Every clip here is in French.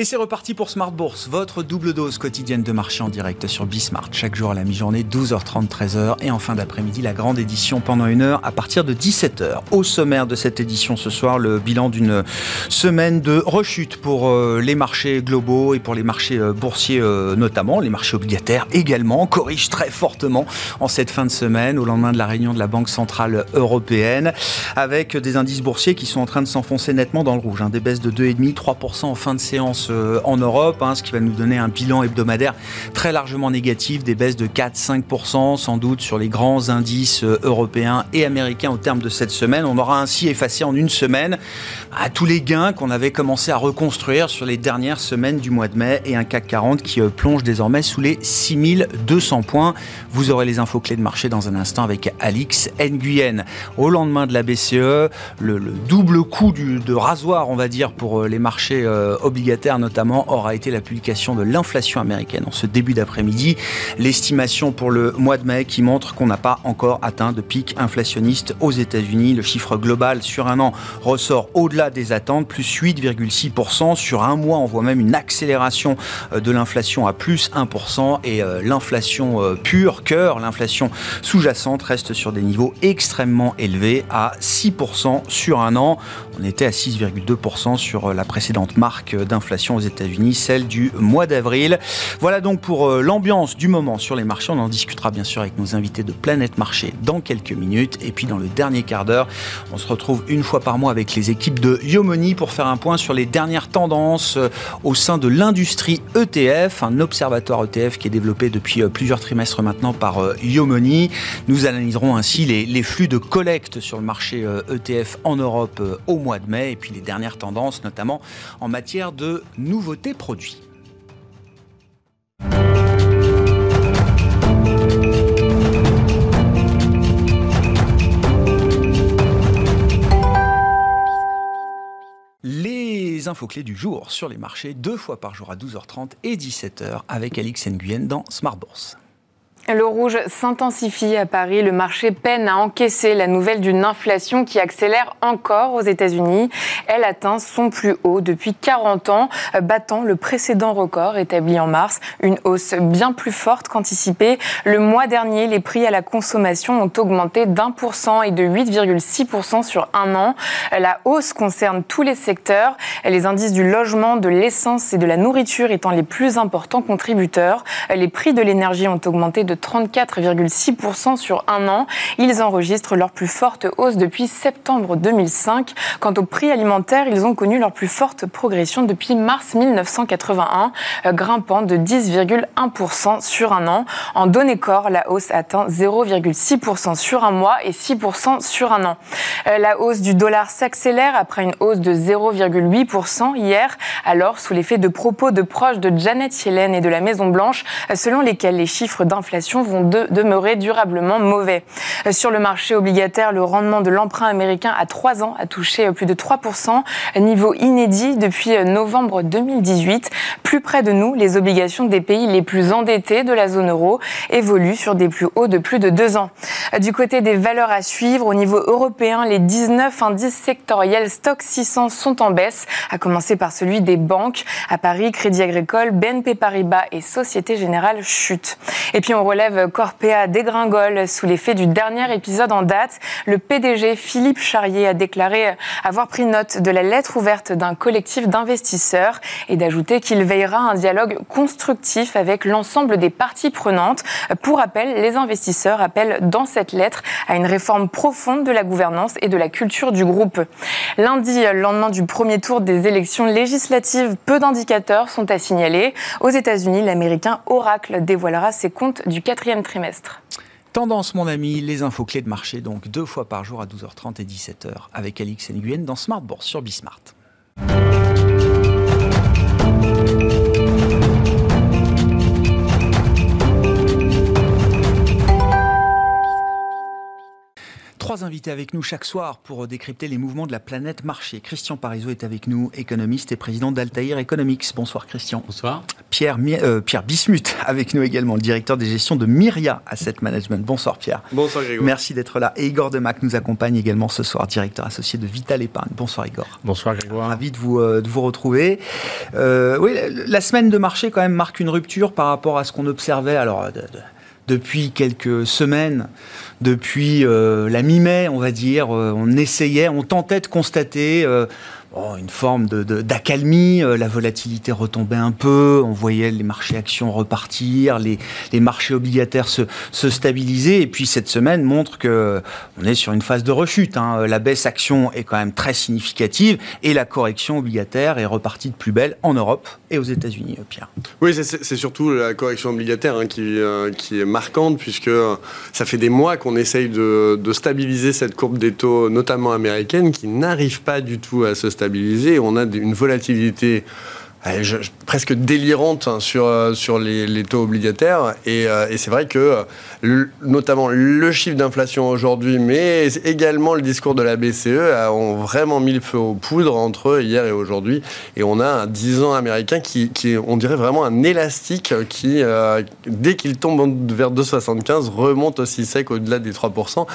Et c'est reparti pour Smart Bourse, votre double dose quotidienne de marché en direct sur Bismart. Chaque jour à la mi-journée, 12h30, 13h. Et en fin d'après-midi, la grande édition pendant une heure à partir de 17h. Au sommaire de cette édition ce soir, le bilan d'une semaine de rechute pour euh, les marchés globaux et pour les marchés euh, boursiers euh, notamment. Les marchés obligataires également corrigent très fortement en cette fin de semaine au lendemain de la réunion de la Banque Centrale Européenne avec des indices boursiers qui sont en train de s'enfoncer nettement dans le rouge. Hein. Des baisses de 2,5%, 3% en fin de séance euh, en Europe, hein, ce qui va nous donner un bilan hebdomadaire très largement négatif, des baisses de 4-5% sans doute sur les grands indices euh, européens et américains au terme de cette semaine. On aura ainsi effacé en une semaine à tous les gains qu'on avait commencé à reconstruire sur les dernières semaines du mois de mai et un CAC 40 qui euh, plonge désormais sous les 6200 points. Vous aurez les infos clés de marché dans un instant avec Alix Nguyen. Au lendemain de la BCE, le, double coup de rasoir, on va dire, pour les marchés obligataires notamment aura été la publication de l'inflation américaine en ce début d'après-midi. L'estimation pour le mois de mai qui montre qu'on n'a pas encore atteint de pic inflationniste aux États-Unis. Le chiffre global sur un an ressort au-delà des attentes, plus 8,6%. Sur un mois, on voit même une accélération euh, de l'inflation à plus 1%. Et euh, l'inflation euh, pure, cœur, l'inflation sous-jacente reste sur des niveaux extrêmement élevés à 6% sur un an. On était à 6,2% sur la précédente marque d'inflation aux États-Unis, celle du mois d'avril. Voilà donc pour l'ambiance du moment sur les marchés. On en discutera bien sûr avec nos invités de Planète Marché dans quelques minutes. Et puis dans le dernier quart d'heure, on se retrouve une fois par mois avec les équipes de Yomoni pour faire un point sur les dernières tendances euh, au sein de l'industrie ETF, un observatoire ETF qui est développé depuis euh, plusieurs trimestres maintenant par Yomoni. Nous analyserons ainsi les, les flux de collecte sur le marché ETF e en Europe au mois de mai et puis les dernières tendances, notamment en matière de nouveautés produits. Infos clés du jour sur les marchés, deux fois par jour à 12h30 et 17h avec Alix Nguyen dans Smart Bourse. Le rouge s'intensifie à Paris. Le marché peine à encaisser la nouvelle d'une inflation qui accélère encore aux États-Unis. Elle atteint son plus haut depuis 40 ans, battant le précédent record établi en mars. Une hausse bien plus forte qu'anticipée. Le mois dernier, les prix à la consommation ont augmenté d'un pour cent et de 8,6% sur un an. La hausse concerne tous les secteurs. Les indices du logement, de l'essence et de la nourriture étant les plus importants contributeurs. Les prix de l'énergie ont augmenté de 34,6% sur un an. Ils enregistrent leur plus forte hausse depuis septembre 2005. Quant aux prix alimentaires, ils ont connu leur plus forte progression depuis mars 1981, euh, grimpant de 10,1% sur un an. En données corps, la hausse atteint 0,6% sur un mois et 6% sur un an. Euh, la hausse du dollar s'accélère après une hausse de 0,8% hier, alors sous l'effet de propos de proches de Janet Yellen et de la Maison Blanche, selon lesquels les chiffres d'inflation vont demeurer durablement mauvais. Euh, sur le marché obligataire, le rendement de l'emprunt américain à 3 ans a touché euh, plus de 3%, niveau inédit depuis euh, novembre 2018. Plus près de nous, les obligations des pays les plus endettés de la zone euro évoluent sur des plus hauts de plus de 2 ans. Du côté des valeurs à suivre, au niveau européen, les 19 indices sectoriels Stock 600 sont en baisse, à commencer par celui des banques. À Paris, Crédit Agricole, BNP Paribas et Société Générale chutent. Et puis on relève Corpea dégringole sous l'effet du dernier épisode en date. Le PDG Philippe Charrier a déclaré avoir pris note de la lettre ouverte d'un collectif d'investisseurs et d'ajouter qu'il veillera à un dialogue constructif avec l'ensemble des parties prenantes. Pour rappel, les investisseurs appellent dans cette lettre à une réforme profonde de la gouvernance et de la culture du groupe. Lundi, lendemain du premier tour des élections législatives, peu d'indicateurs sont à signaler. Aux États-Unis, l'américain Oracle dévoilera ses comptes du quatrième trimestre. Tendance, mon ami, les infos clés de marché, donc deux fois par jour à 12h30 et 17h, avec Alix Nguyen dans Smart Bourse sur Bismart. Trois invités avec nous chaque soir pour décrypter les mouvements de la planète marché. Christian Parizeau est avec nous, économiste et président d'Altaïr Economics. Bonsoir Christian. Bonsoir. Pierre, euh, Pierre Bismuth avec nous également, le directeur des gestions de Myria Asset Management. Bonsoir Pierre. Bonsoir Grégoire. Merci d'être là. Et Igor Demac nous accompagne également ce soir, directeur associé de Vital Épargne. Bonsoir Igor. Bonsoir Grégoire. Ravi de vous, euh, de vous retrouver. Euh, oui, la semaine de marché quand même marque une rupture par rapport à ce qu'on observait. Alors, depuis quelques semaines, depuis euh, la mi-mai, on va dire, euh, on essayait, on tentait de constater euh, une forme d'accalmie, de, la volatilité retombait un peu, on voyait les marchés actions repartir, les, les marchés obligataires se, se, stabiliser, et puis cette semaine montre que on est sur une phase de rechute. Hein. La baisse action est quand même très significative, et la correction obligataire est repartie de plus belle en Europe et aux États-Unis, Pierre. Oui, c'est surtout la correction obligataire hein, qui, qui est marquante, puisque ça fait des mois qu'on essaye de, de stabiliser cette courbe des taux, notamment américaine, qui n'arrive pas du tout à se stabiliser on a une volatilité presque délirante hein, sur, euh, sur les, taux obligataires. Euh, et, c'est vrai que, notamment le chiffre d'inflation aujourd'hui, mais également le discours de la BCE ont vraiment mis le feu aux poudres entre hier et aujourd'hui. Et on a un 10 ans américain qui, qui on dirait vraiment un élastique qui, euh, dès qu'il tombe vers 2,75, remonte aussi sec au-delà des 3%.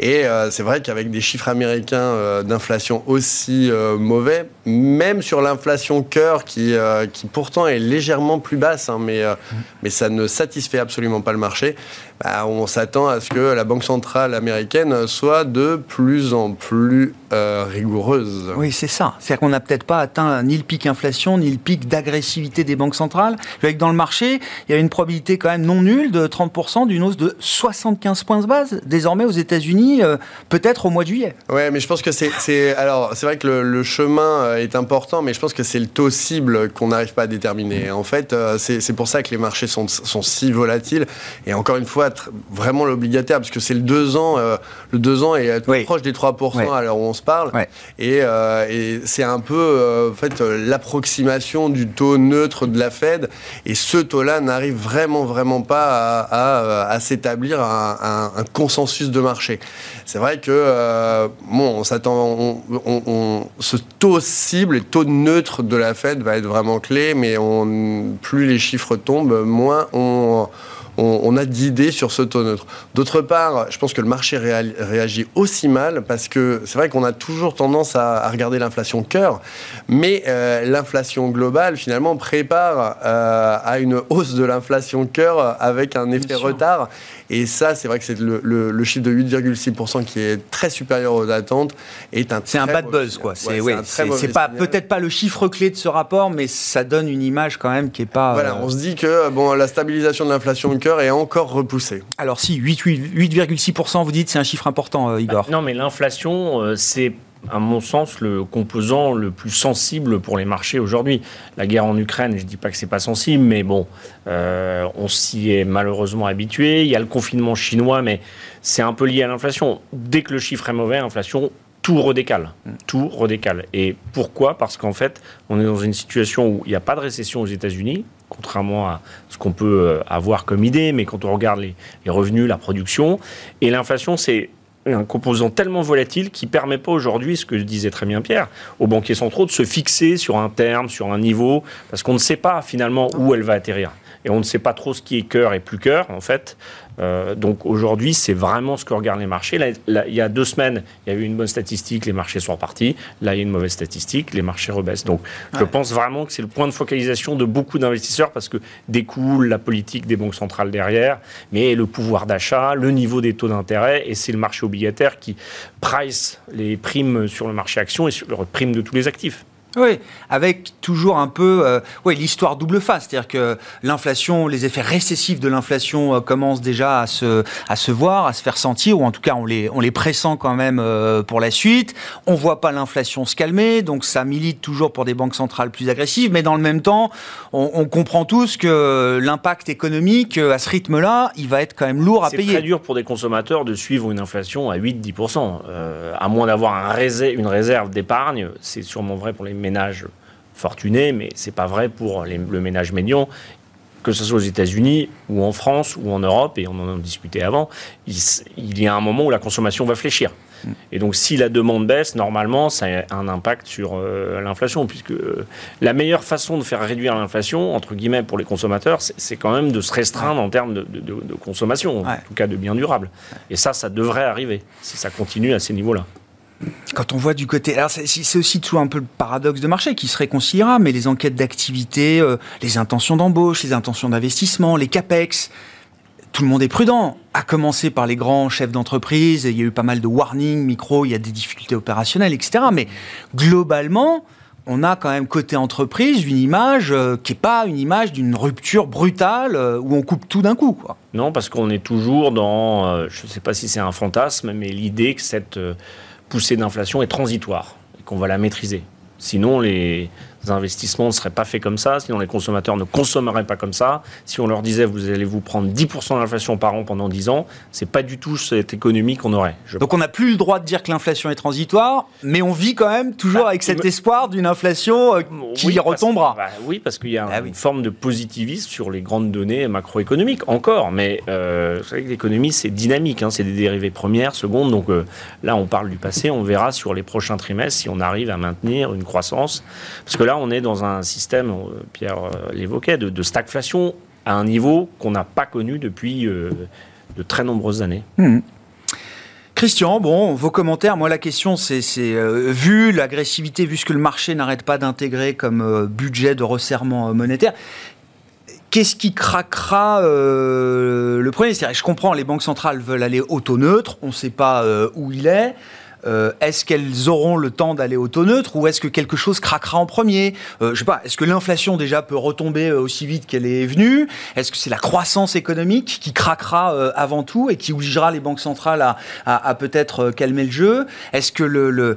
Et c'est vrai qu'avec des chiffres américains d'inflation aussi mauvais, même sur l'inflation cœur qui, qui pourtant est légèrement plus basse, hein, mais, euh, mais ça ne satisfait absolument pas le marché. Bah, on s'attend à ce que la Banque centrale américaine soit de plus en plus euh, rigoureuse. Oui, c'est ça. C'est-à-dire qu'on n'a peut-être pas atteint ni le pic inflation, ni le pic d'agressivité des banques centrales. Que dans le marché, il y a une probabilité quand même non nulle de 30% d'une hausse de 75 points de base, désormais aux États-Unis, euh, peut-être au mois de juillet. Oui, mais je pense que c'est. Alors, c'est vrai que le, chemin est important, mais je pense que c'est le taux cible qu'on n'arrive pas à déterminer. En fait, c'est pour ça que les marchés sont, sont si volatiles. Et encore une fois, vraiment l'obligataire, parce que c'est le 2 ans, euh, le 2 ans est tout proche des 3% à l'heure où on se parle. Euh, et, c'est un peu euh, en fait, l'approximation du taux neutre de la Fed. Et ce taux-là n'arrive vraiment, vraiment pas à, s'établir un, un, consensus de marché. C'est vrai que, bon, on s'attend, on, ce taux cible et taux neutre de la Fed va être vraiment clé, mais on, plus les chiffres tombent, moins on on, a d'idées sur ce taux neutre. D'autre part, je pense que le marché réagit aussi mal parce que c'est vrai qu'on a toujours tendance à, regarder l'inflation cœur, mais euh, l'inflation globale finalement prépare euh, à une hausse de l'inflation cœur avec un effet retard. Et ça, c'est vrai que c'est le, chiffre de 8,6% qui est très supérieur aux attentes. C'est un bad buzz, quoi. C'est ouais, pas peut-être pas le chiffre clé de ce rapport, mais ça donne une image quand même qui est pas. Voilà, on se dit que bon, la stabilisation de l'inflation est encore repoussé. Alors si, 8,6%, vous dites, c'est un chiffre important, euh, Igor. Bah, non, mais l'inflation, euh, c'est à mon sens, le composant le plus sensible pour les marchés aujourd'hui. La guerre en Ukraine, je ne dis pas que c'est pas sensible, mais bon, euh, on s'y est malheureusement habitué. Il y a le confinement chinois, mais c'est un peu lié à l'inflation. Dès que le chiffre est mauvais, l'inflation, tout redécale. Tout redécale. Et pourquoi? Parce qu'en fait, on est dans une situation où il n'y a pas de récession aux États-Unis, contrairement à ce qu'on peut euh, avoir comme idée, mais quand on regarde les, revenus, la production, et l'inflation, c'est un composant tellement volatile qui permet pas aujourd'hui, ce que disait très bien Pierre, aux banquiers centraux de se fixer sur un terme, sur un niveau, parce qu'on ne sait pas finalement où elle va atterrir et on ne sait pas trop ce qui est cœur et plus cœur, en fait. Euh, donc aujourd'hui, c'est vraiment ce que regardent les marchés. Là, il y a deux semaines, il y a eu une bonne statistique, les marchés sont repartis. Là, il y a une mauvaise statistique, les marchés rebaissent. Donc je pense vraiment que c'est le point de focalisation de beaucoup d'investisseurs parce que découle la politique des banques centrales derrière, mais le pouvoir d'achat, le niveau des taux d'intérêt, et c'est le marché obligataire qui price les primes sur le marché action et sur le prime de tous les actifs. Oui, avec toujours un peu euh, oui, l'histoire double face, c'est-à-dire que l'inflation, les effets récessifs de l'inflation euh, commencent déjà à se, à se voir, à se faire sentir, ou en tout cas on les, on les pressent quand même euh, pour la suite. On voit pas l'inflation se calmer, donc ça milite toujours pour des banques centrales plus agressives, mais dans le même temps, on, on comprend tous que l'impact économique à ce rythme-là, il va être quand même lourd à payer. C'est très dur pour des consommateurs de suivre une inflation à 8-10%, à moins d'avoir un une réserve d'épargne, c'est sûrement vrai pour les ménages fortunés, mais c'est pas vrai pour le ménage médian. que ce soit aux États-Unis ou en France ou en Europe, et on en a discuté avant, il, il y a un moment où la consommation va fléchir. Et donc, si la demande baisse, normalement, ça a un impact sur euh, l'inflation, puisque euh, la meilleure façon de faire réduire l'inflation, entre guillemets, pour les consommateurs, c'est quand même de se restreindre en termes de, consommation, en tout cas de biens durables. Et ça, ça devrait arriver, si ça continue à ces niveaux-là. Quand on voit du côté, alors c'est aussi tout un peu le paradoxe de marché qui se réconciliera, mais les enquêtes d'activité, euh, les intentions d'embauche, les intentions d'investissement, les capex, tout le monde est prudent, à commencer par les grands chefs d'entreprise. Il y a eu pas mal de warnings, micro, il y a des difficultés opérationnelles, etc. Mais globalement, on a quand même côté entreprise une image euh, qui n'est pas une image d'une rupture brutale euh, où on coupe tout d'un coup. Quoi. Non, parce qu'on est toujours dans, je ne sais pas si c'est un fantasme, mais l'idée que cette poussée d'inflation est transitoire et qu'on va la maîtriser. Sinon, les investissements ne seraient pas faits comme ça, sinon les consommateurs ne consommeraient pas comme ça. Si on leur disait vous allez vous prendre 10% d'inflation par an pendant 10 ans, c'est pas du tout cette économie qu'on aurait. Donc on n'a plus le droit de dire que l'inflation est transitoire, mais on vit quand même toujours bah, avec cet espoir d'une inflation euh, qui retombera. Bah oui, parce qu'il y a ah une forme de positivisme sur les grandes données macroéconomiques encore, mais euh, vous savez que l'économie c'est dynamique, hein, c'est des dérivés premières, secondes, donc euh, là on parle du passé, on verra sur les prochains trimestres si on arrive à maintenir une croissance, parce que là on est dans un système, euh, Pierre euh, l'évoquait, de, stagflation à un niveau qu'on n'a pas connu depuis euh, de très nombreuses années. Hmm. Christian, bon, vos commentaires. Moi, la question, c'est, vu l'agressivité, vu ce que le marché n'arrête pas d'intégrer comme budget de resserrement monétaire, qu'est-ce qui craquera le premier? Je comprends, les banques centrales veulent aller auto-neutre, on ne sait pas où il est. Euh, est-ce qu'elles auront le temps d'aller au taux neutre ou est-ce que quelque chose craquera en premier? Euh, Je sais pas. Est-ce que l'inflation déjà peut retomber euh, aussi vite qu'elle est venue? Est-ce que c'est la croissance économique qui craquera avant tout et qui obligera les banques centrales à, peut-être calmer le jeu? Est-ce que le,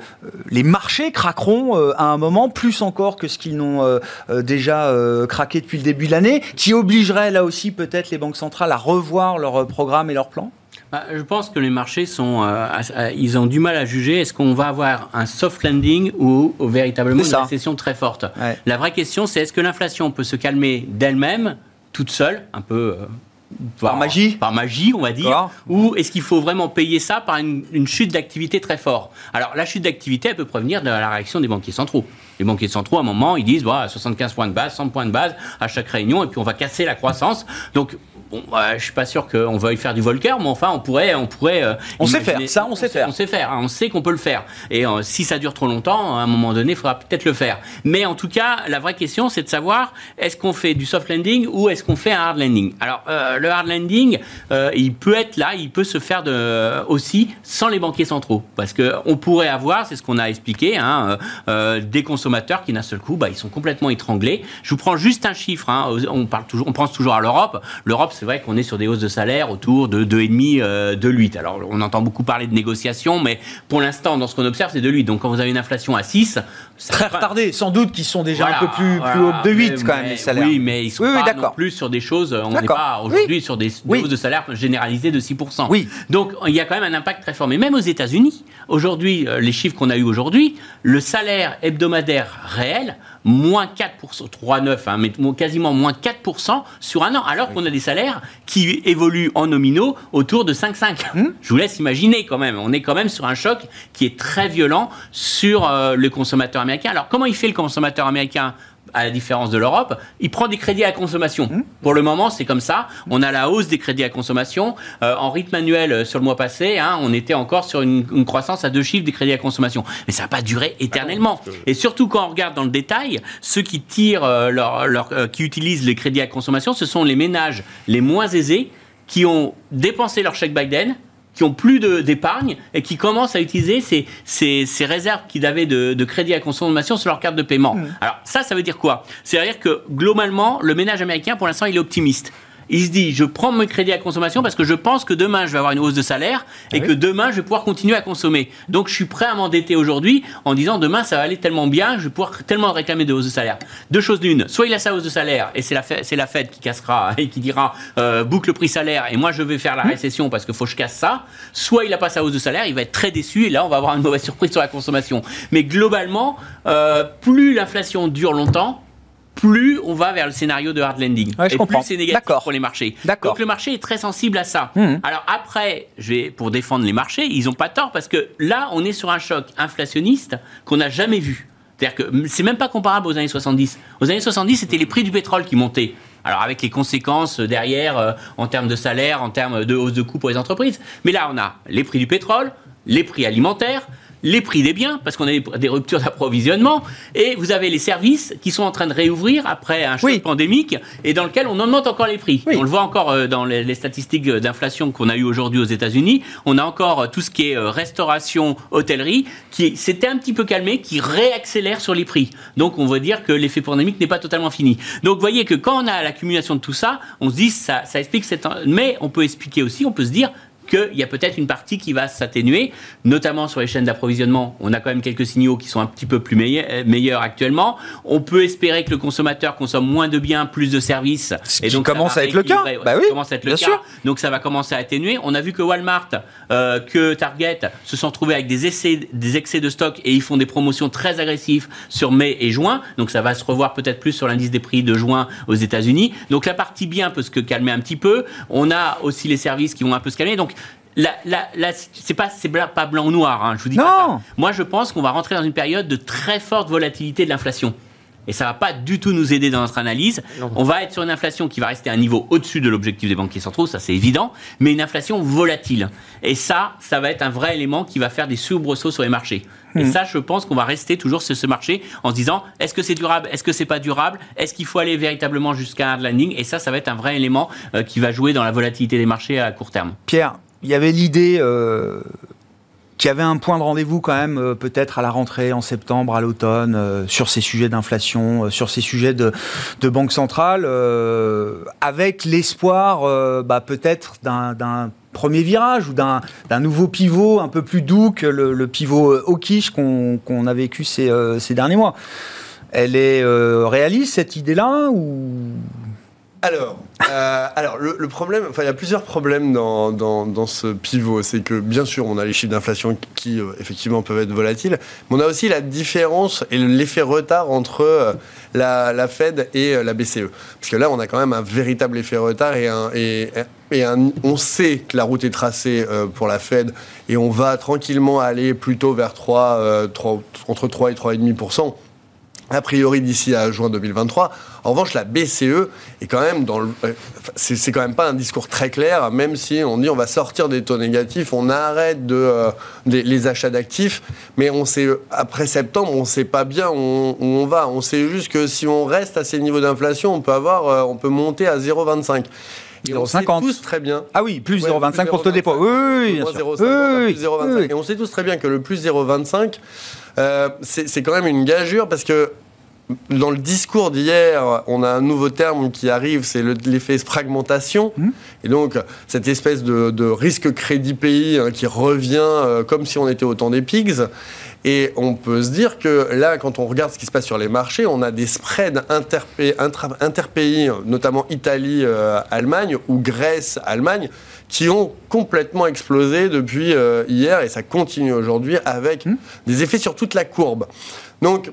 les marchés craqueront à un moment plus encore que ce qu'ils n'ont déjà craqué depuis le début de l'année, qui obligerait là aussi peut-être les banques centrales à revoir leur programme et leur plan? Bah, je pense que les marchés sont, euh, ils ont du mal à juger. Est-ce qu'on va avoir un soft landing ou, véritablement une récession très forte La vraie question, c'est est-ce que l'inflation peut se calmer d'elle-même, toute seule, un peu euh, par, magie Par magie, on va dire. Ou est-ce qu'il faut vraiment payer ça par une, une chute d'activité très forte? Alors, la chute d'activité, elle peut provenir de la réaction des banquiers centraux. Les banquiers centraux, à un moment, ils disent bah, 75 points de base, 100 points de base à chaque réunion, et puis on va casser la croissance. Donc, Bon, je suis pas sûr qu'on veuille faire du Volcker, mais enfin, on pourrait, on pourrait. Euh, on sait faire ça, on sait faire. On sait faire, hein, on sait qu'on peut le faire. Et euh, si ça dure trop longtemps, à un moment donné, il faudra peut-être le faire. Mais en tout cas, la vraie question, c'est de savoir est-ce qu'on fait du soft landing ou est-ce qu'on fait un hard landing? Alors, euh, le hard landing, il peut être là, il peut se faire de, aussi sans les banquiers centraux, parce que on pourrait avoir, c'est ce qu'on a expliqué, hein, des consommateurs qui d'un seul coup, bah, ils sont complètement étranglés. Je vous prends juste un chiffre. Hein, on parle toujours, on pense toujours à l'Europe. L'Europe c'est vrai qu'on est sur des hausses de salaire autour de 2,5, euh, de 8. Alors, on entend beaucoup parler de négociations, mais pour l'instant, dans ce qu'on observe, c'est de 8. Donc, quand vous avez une inflation à 6, très retardé, sans doute qu'ils sont déjà un peu plus, plus haut de 8 quand même les salaires. Oui, mais ils sont pas non plus sur des choses. On n'est pas aujourd'hui sur des, hausses de salaire généralisées de 6%. Oui. Donc, il y a quand même un impact très fort. Mais même aux États-Unis, aujourd'hui, euh, les chiffres qu'on a eu aujourd'hui, le salaire hebdomadaire réel moins 4%, 3,9, hein, mais quasiment moins 4% sur un an, alors qu'on a des salaires qui évoluent en nominaux autour de 5,5. Hum. Je vous laisse imaginer quand même. On est quand même sur un choc qui est très violent sur euh, le consommateur américain. Alors comment il fait le consommateur américain à la différence de l'Europe, il prend des crédits à consommation. Mmh. Pour le moment, c'est comme ça. On a la hausse des crédits à consommation. Euh, en rythme annuel, euh, sur le mois passé, hein, on était encore sur une, croissance à deux chiffres des crédits à consommation. Mais ça va pas durer éternellement. Ah Et surtout quand on regarde dans le détail, ceux qui tirent euh, leur, qui utilisent les crédits à consommation, ce sont les ménages les moins aisés qui ont dépensé leur chèque Biden qui ont plus d'épargne et qui commencent à utiliser ces, ces, ces réserves qu'ils avaient de, de, crédit à consommation sur leur carte de paiement. Mmh. Alors ça, ça veut dire quoi? C'est-à-dire que globalement, le ménage américain, pour l'instant, il est optimiste il se dit je prends mon crédit à consommation parce que je pense que demain je vais avoir une hausse de salaire et que demain je vais pouvoir continuer à consommer. Donc je suis prêt à m'endetter aujourd'hui en disant demain ça va aller tellement bien, je vais pouvoir tellement réclamer de hausse de salaire. Deux choses d'une, soit il a sa hausse de salaire et c'est la, c'est la Fed qui cassera et qui dira euh, boucle prix salaire et moi je vais faire la mmh. récession parce qu'il faut que je casse ça, soit il n'a pas sa hausse de salaire, il va être très déçu et là on va avoir une mauvaise surprise sur la consommation. Mais globalement, euh, plus l'inflation dure longtemps, plus on va vers le scénario de hard landing. je et comprends. plus c'est négatif pour les marchés. Donc le marché est très sensible à ça. Mmh. Alors après, je vais, pour défendre les marchés, ils n'ont pas tort parce que là, on est sur un choc inflationniste qu'on n'a jamais vu. C'est-à-dire que c'est même pas comparable aux années 70. Aux années 70, c'était les prix du pétrole qui montaient. Alors avec les conséquences derrière euh, en termes de salaire, en termes de hausse de coûts pour les entreprises. Mais là, on a les prix du pétrole, les prix alimentaires, les prix des biens, parce qu'on a des ruptures d'approvisionnement, et vous avez les services qui sont en train de réouvrir après un choc pandémique, et dans lequel on augmente encore les prix. On le voit encore euh, dans les, statistiques d'inflation qu'on a eues aujourd'hui aux États-Unis. On a encore euh, tout ce qui est euh, restauration, hôtellerie, qui s'était un petit peu calmé, qui réaccélère sur les prix. Donc on va dire que l'effet pandémique n'est pas totalement fini. Donc vous voyez que quand on a l'accumulation de tout ça, on se dit ça, ça explique cette... Mais on peut expliquer aussi, on peut se dire qu'il y a peut-être une partie qui va s'atténuer, notamment sur les chaînes d'approvisionnement. On a quand même quelques signaux qui sont un petit peu plus meilleurs, actuellement. On peut espérer que le consommateur consomme moins de biens, plus de services. Ce et donc commence à être le cas. Bah oui, commence à être le cas. Sûr. Donc ça va commencer à atténuer. On a vu que Walmart, euh, que Target se sont trouvés avec des, essais, des excès de stock et ils font des promotions très agressives sur mai et juin. Donc ça va se revoir peut-être plus sur l'indice des prix de juin aux États-Unis. Donc la partie bien peut se calmer un petit peu. On a aussi les services qui vont un peu se calmer. Donc la, c'est pas, pas blanc ou noir, hein, je vous dis pas Moi, je pense qu'on va rentrer dans une période de très forte volatilité de l'inflation. Et ça va pas du tout nous aider dans notre analyse. On va être sur une inflation qui va rester à un niveau au-dessus de l'objectif des banquiers centraux, ça c'est évident, mais une inflation volatile. Et ça, ça va être un vrai élément qui va faire des soubresauts sur les marchés. Et hmm. ça, je pense qu'on va rester toujours sur ce marché en se disant est-ce que c'est durable, est-ce que c'est pas durable, est-ce qu'il faut aller véritablement jusqu'à un hard landing? Et ça, ça va être un vrai élément euh, qui va jouer dans la volatilité des marchés à court terme. Pierre, il y avait l'idée euh, qu'il y avait un point de rendez-vous quand même, euh, peut-être à la rentrée, en septembre, à l'automne, euh, sur ces sujets d'inflation, sur ces sujets de, banque centrale, avec l'espoir bah, peut-être d'un premier virage ou d'un nouveau pivot un peu plus doux que le, pivot hawkish qu'on a vécu ces, ces, derniers mois. Elle est réaliste cette idée-là ou alors, euh, alors le, problème, enfin, il y a plusieurs problèmes dans, dans, ce pivot. C'est que, bien sûr, on a les chiffres d'inflation qui, euh, effectivement, peuvent être volatiles, mais on a aussi la différence et l'effet retard entre euh, la, Fed et la BCE. Parce que là, on a quand même un véritable effet retard et, on sait que la route est tracée pour la Fed et on va tranquillement aller plutôt vers 3, 3 entre 3 et 3,5% a priori d'ici à juin 2023. En revanche, la BCE est quand même dans le, euh, c'est quand même pas un discours très clair, même si on dit on va sortir des taux négatifs, on arrête de euh, les, achats d'actifs, mais on sait après septembre, on sait pas bien où on, va. On sait juste que si on reste à ces niveaux d'inflation, on peut avoir, euh, on peut monter à 0,25. Et on sait tous très bien. Ah oui, plus 0,25 pour ce dépôt. Oui, oui, oui, Et on sait tous très bien que le plus 0,25, euh, c'est quand même une gageure parce que dans le discours d'hier, on a un nouveau terme qui arrive, c'est l'effet fragmentation. Mmh. Et donc, cette espèce de, risque crédit pays hein, qui revient euh, comme si on était au temps des pigs. Et on peut se dire que là, quand on regarde ce qui se passe sur les marchés, on a des spreads interpays, notamment Italie, euh, Allemagne ou Grèce, Allemagne, qui ont complètement explosé depuis hier et ça continue aujourd'hui avec mmh. des effets sur toute la courbe. Donc,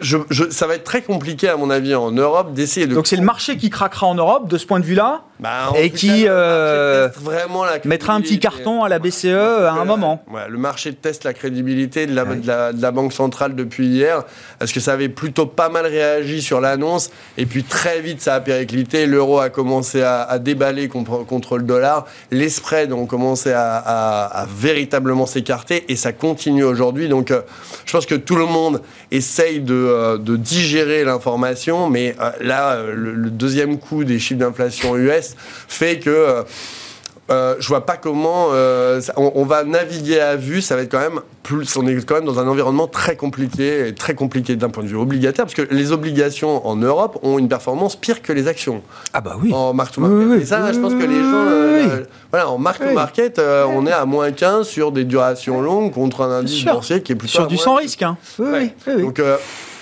je, ça va être très compliqué, à mon avis, en Europe d'essayer de. Donc c'est le marché qui craquera en Europe de ce point de vue-là bah, et qui euh, vraiment mettra un petit carton à la BCE à un moment. le marché teste la crédibilité de la, de, la, Banque centrale depuis hier, parce que ça avait plutôt pas mal réagi sur l'annonce, et puis très vite ça a périclité, l'euro a commencé à, déballer contre, le dollar, les spreads ont commencé à, véritablement s'écarter, et ça continue aujourd'hui. Donc euh, je pense que tout le monde essaye de euh, de, digérer l'information, mais euh, là, euh, le, deuxième coup des chiffres d'inflation US fait que euh, je vois pas comment on, va naviguer à vue. Ça va être quand même plus. On est quand même dans un environnement très compliqué et très compliqué d'un point de vue obligataire, parce que les obligations en Europe ont une performance pire que les actions. Ah bah oui. En mark to market. et ça, je pense que les gens, voilà, en mark to market, on est à moins 15 sur des durations longues contre un indice boursier qui est plutôt sur du sans risque. Hein. Oui, Donc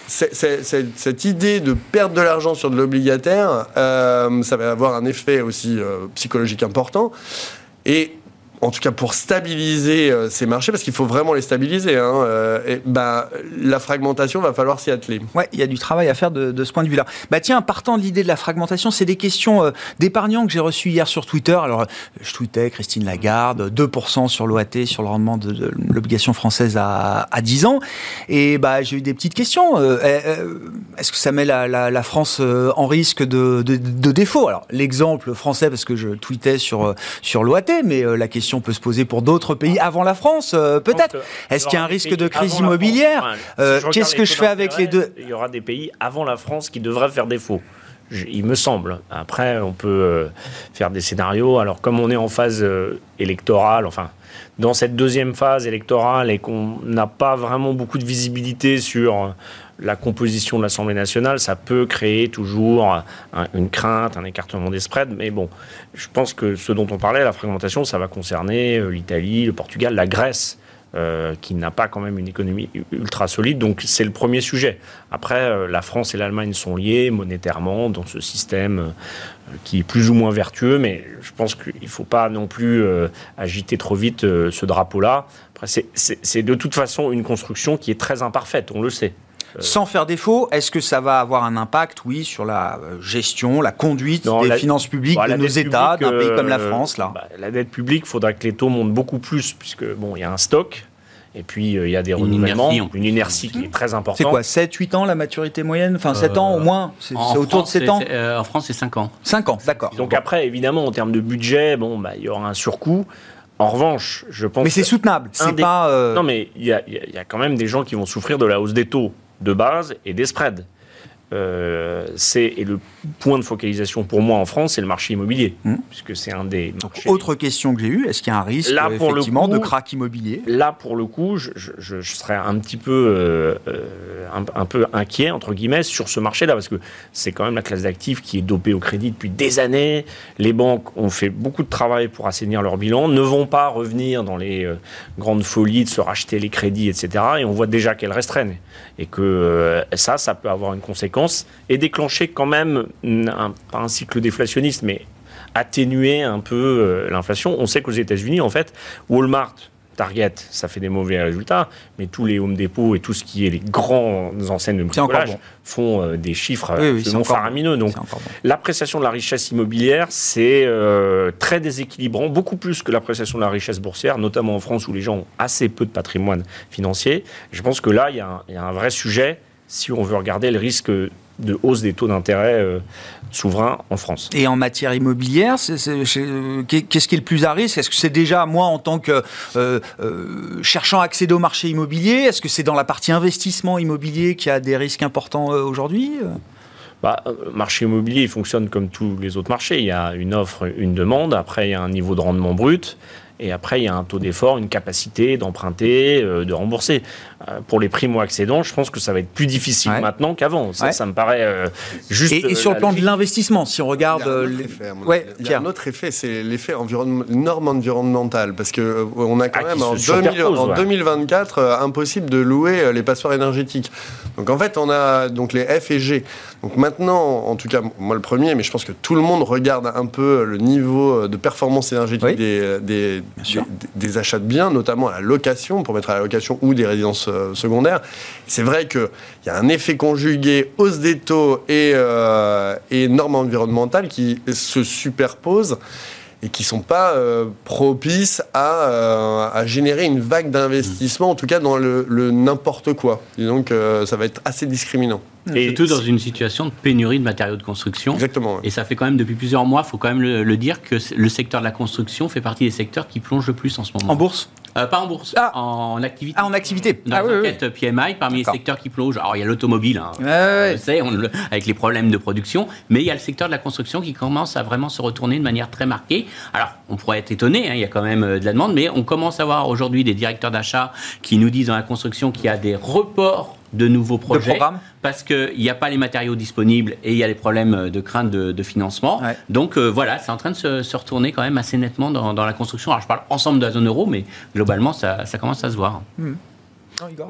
cette idée de perdre de l'argent sur de l'obligataire, euh, ça va avoir un effet aussi euh, psychologique important. Et en tout cas pour stabiliser euh, ces marchés, parce qu'il faut vraiment les stabiliser, hein, euh, bah, la fragmentation va falloir s'y atteler. Ouais, il y a du travail à faire de, ce point de vue-là. Bah tiens, partant de l'idée de la fragmentation, c'est des questions euh, d'épargnants que j'ai reçues hier sur Twitter. Alors, je tweetais Christine Lagarde, 2% sur l'OAT, sur le rendement de, l'obligation française à, à, 10 ans. Et bah, j'ai eu des petites questions. Est-ce que ça met la, France en risque de, de défaut? Alors, l'exemple français, parce que je tweetais sur, sur l'OAT, mais la question peut se poser pour d'autres pays avant la France, euh, peut-être. Est-ce qu'il y a un risque de crise immobilière euh, Qu'est-ce que je fais avec les deux Il y aura des pays avant la France qui devraient faire défaut il me semble. Après, on peut euh, faire des scénarios. Alors, comme on est en phase électorale, enfin, dans cette deuxième phase électorale et qu'on n'a pas vraiment beaucoup de visibilité sur la composition de l'Assemblée nationale, ça peut créer toujours une crainte, un écartement des spreads. Mais bon, je pense que ce dont on parlait, la fragmentation, ça va concerner euh, l'Italie, le Portugal, la Grèce. Euh, qui n'a pas quand même une économie ultra solide. Donc c'est le premier sujet. Après, euh, la France et l'Allemagne sont liées monétairement dans ce système qui est plus ou moins vertueux, mais je pense qu'il ne faut pas non plus agiter trop vite ce drapeau-là. Après, c'est de toute façon une construction qui est très imparfaite, on le sait. Euh, Sans faire défaut, est-ce que ça va avoir un impact, oui, sur la euh, gestion, la conduite des finances publiques bah, de nos États, d'un pays comme la euh, France là bah, La dette publique, il faudra que les taux montent beaucoup plus, puisque bon, il y a un stock. Et puis, il y a des renouvellements, une inertie, qui est très importante. C'est quoi 7, 8 ans la maturité moyenne? Enfin, 7 ans au moins? C'est autour de 7 ans? En France, c'est 5 ans. 5 ans, d'accord. Donc après, évidemment, en termes de budget, bon, bah, il y aura un surcoût. En revanche, je pense. Mais c'est soutenable. C'est pas. Non, mais il y, a quand même des gens qui vont souffrir de la hausse des taux de base et des spreads. Euh, c'est et le point de focalisation pour moi en France, c'est le marché immobilier, hmm. puisque c'est un des. autre question que j'ai eue, est-ce qu'il y a un risque là, pour effectivement de crack immobilier? Là, pour le coup, je, je, serais un petit peu, euh, euh, un, peu inquiet entre guillemets sur ce marché-là, parce que c'est quand même la classe d'actifs qui est dopée au crédit depuis des années. Les banques ont fait beaucoup de travail pour assainir leur bilan, ne vont pas revenir dans les grandes folies de se racheter les crédits, etc. Et on voit déjà qu'elles restreignent, et que ça, ça peut avoir une conséquence et déclencher quand même, un, pas un cycle déflationniste, mais atténuer un peu euh, l'inflation. On sait qu'aux États-Unis, en fait, Walmart, Target, ça fait des mauvais résultats, mais tous les Home Depot et tout ce qui est les grandes enseignes de bricolage font euh, des chiffres oui, faramineux. Donc, l'appréciation de la richesse immobilière, c'est euh, très déséquilibrant, beaucoup plus que l'appréciation de la richesse boursière, notamment en France où les gens ont assez peu de patrimoine financier. Je pense que là, il y, a un vrai sujet si on veut regarder le risque de hausse des taux d'intérêt euh, souverains en France. Et en matière immobilière, qu'est-ce qui est le plus à risque? Est-ce que c'est déjà moi en tant que euh, euh, cherchant à accéder au marché immobilier Est-ce que c'est dans la partie investissement immobilier qui a des risques importants aujourd'hui? Bah, marché immobilier, il fonctionne comme tous les autres marchés. Il y a une offre, une demande. Après, il y a un niveau de rendement brut. Et après, il y a un taux d'effort, une capacité d'emprunter, euh, de rembourser. Euh, pour les primo-accédants, je pense que ça va être plus difficile maintenant qu'avant. Ça, ça, me paraît euh, juste. Et, sur le plan de l'investissement, si on regarde. Il y a un autre effet, c'est l'effet norme environnementale. Parce qu'on on a quand ah, même en, 2024 impossible de louer les passoires énergétiques. Donc en fait, on a donc les F et G. Donc maintenant, en tout cas, moi le premier, mais je pense que tout le monde regarde un peu le niveau de performance énergétique des, des, des, achats de biens, notamment à la location, pour mettre à la location ou des résidences euh, secondaires. C'est vrai qu'il y a un effet conjugué hausse des taux et, euh, et normes environnementales qui se superposent et qui ne sont pas euh, propices à, à, générer une vague d'investissement, en tout cas dans le, n'importe quoi. Et donc ça va être assez discriminant. Et surtout dans une situation de pénurie de matériaux de construction. Exactement. Et ça fait quand même depuis plusieurs mois, il faut quand même le, dire, que le secteur de la construction fait partie des secteurs qui plongent le plus en ce moment. En bourse? Euh, Pas en bourse, ah. en activité. Ah, en activité. Dans ah, oui, PMI, parmi les secteurs qui plongent, alors il y a l'automobile, hein, on sait, avec les problèmes de production, mais il y a le secteur de la construction qui commence à vraiment se retourner de manière très marquée. Alors, on pourrait être étonné, hein, il y a quand même euh, de la demande, mais on commence à voir aujourd'hui des directeurs d'achat qui nous disent dans la construction qu'il y a des reports de nouveaux projets parce qu'il n'y a pas les matériaux disponibles et il y a des problèmes de crainte de, financement. Donc euh, voilà, c'est en train de se, retourner quand même assez nettement dans, la construction. Alors je parle ensemble de la zone euro, mais globalement, ça, commence à se voir. Hmm.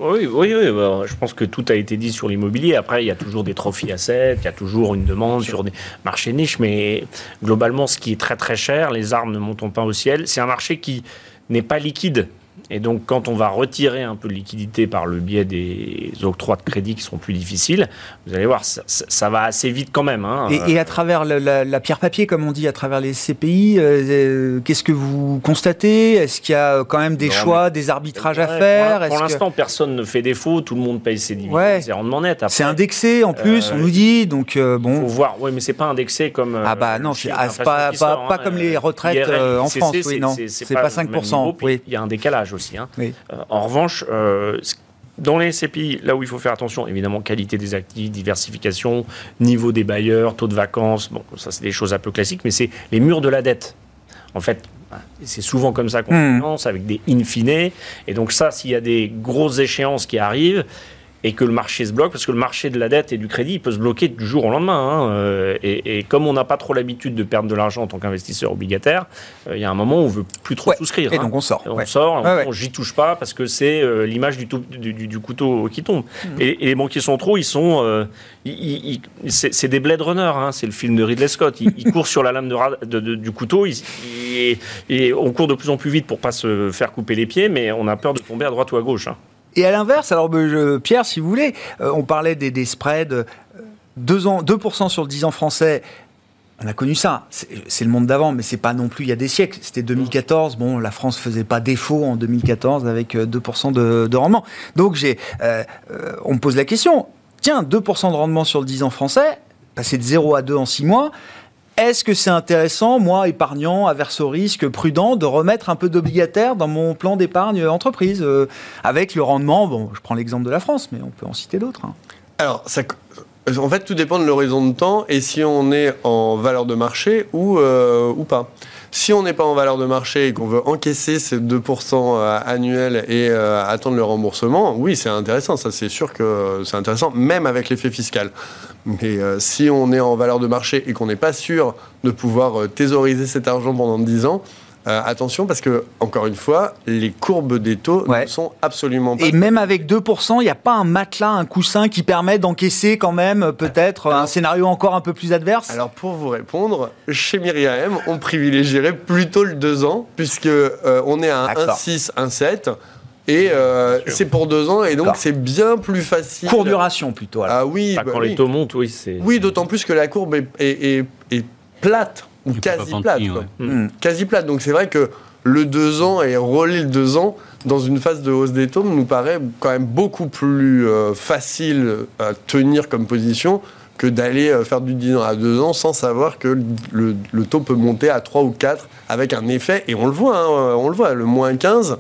Oui, oui, oui bah, je pense que tout a été dit sur l'immobilier. Après, il y a toujours des trophies assets, il y a toujours une demande sur des marchés niches, mais globalement, ce qui est très très cher, les armes ne montent pas au ciel. C'est un marché qui n'est pas liquide. Et donc, quand on va retirer un peu de liquidité par le biais des octrois de crédit qui seront plus difficiles, vous allez voir, ça, va assez vite quand même. Hein. Et, à travers la, pierre papier, comme on dit, à travers les CPI, euh, euh, qu'est-ce que vous constatez? Est-ce qu'il y a quand même des choix, des arbitrages à faire? Pour, l'instant, personne ne fait défaut, tout le monde paye ses dividendes, ses rendements nets. C'est indexé en plus, on nous dit, donc euh, bon. Faut voir, oui, mais c'est pas indexé comme. ah bah non, c'est pas, pas, pas, comme les retraites en France, oui, non. C'est pas 5%. Il y a un décalage aussi. Hein. Euh, en revanche, euh, dans les SCPI, là où il faut faire attention, évidemment, qualité des actifs, diversification, niveau des bailleurs, taux de vacances, bon, ça c'est des choses un peu classiques, mais c'est les murs de la dette. En fait, c'est souvent comme ça qu'on mmh. finance, avec des in fine. Et donc ça, s'il y a des grosses échéances qui arrivent, et que le marché se bloque, parce que le marché de la dette et du crédit, il peut se bloquer du jour au lendemain. Hein, euh, et, comme on n'a pas trop l'habitude de perdre de l'argent en tant qu'investisseur obligataire, euh, il y a un moment où on veut plus trop souscrire. Et hein. donc on sort. On sort, on, j'y touche pas parce que c'est euh, l'image du, du, couteau qui tombe. Mmh. Et, les banquiers centraux, ils sont, c'est des Blade Runner, hein, c'est le film de Ridley Scott. Ils, courent sur la lame de, du couteau, et on court de plus en plus vite pour pas se faire couper les pieds, mais on a peur de tomber à droite ou à gauche. Et à l'inverse, alors euh, Pierre, si vous voulez, euh, on parlait des, spreads, 2, euh, ans, 2% sur le 10 ans français. On a connu ça. C'est le monde d'avant, mais c'est pas non plus il y a des siècles. C'était 2014. Bon, la France faisait pas défaut en 2014 avec 2% de, rendement. Donc on me pose la question. Tiens, 2% de rendement sur le 10 ans français, passer de 0 à 2 en 6 mois. Est-ce que c'est intéressant, moi, épargnant, averse au risque, prudent, de remettre un peu d'obligataire dans mon plan d'épargne entreprise euh, Avec le rendement, bon, je prends l'exemple de la France, mais on peut en citer d'autres. Hein. Alors, ça, en fait, tout dépend de l'horizon de temps et si on est en valeur de marché ou, euh, ou pas. Si on n'est pas en valeur de marché et qu'on veut encaisser ces 2% euh, annuels et attendre le remboursement, oui, c'est intéressant. Ça, c'est sûr que c'est intéressant, même avec l'effet fiscal. Mais euh, si on est en valeur de marché et qu'on n'est pas sûr de pouvoir euh, thésauriser cet argent pendant 10 ans, euh, attention parce que, encore une fois, les courbes des taux ne sont absolument pas. Et même avec 2%, il n'y a pas un matelas, un coussin qui permet d'encaisser quand même peut-être un scénario encore un peu plus adverse? Alors pour vous répondre, chez Myriam, on privilégierait plutôt le 2 ans, puisque on est à un 1,6, 1,7. Et euh, c'est pour deux ans, et donc c'est bien plus facile. Court duration plutôt. Ah oui. Bah, quand les taux montent, oui, c'est. Oui, d'autant plus que la courbe est, plate ou quasi plate. Hmm. Quasi plate. Donc c'est vrai que le deux ans et rouler le deux ans dans une phase de hausse des taux nous paraît quand même beaucoup plus euh, facile à tenir comme position que d'aller euh, faire du 10 ans à 2 ans sans savoir que le, taux peut monter à 3 ou 4 avec un effet, et on le voit, hein, on le voit, le moins 15,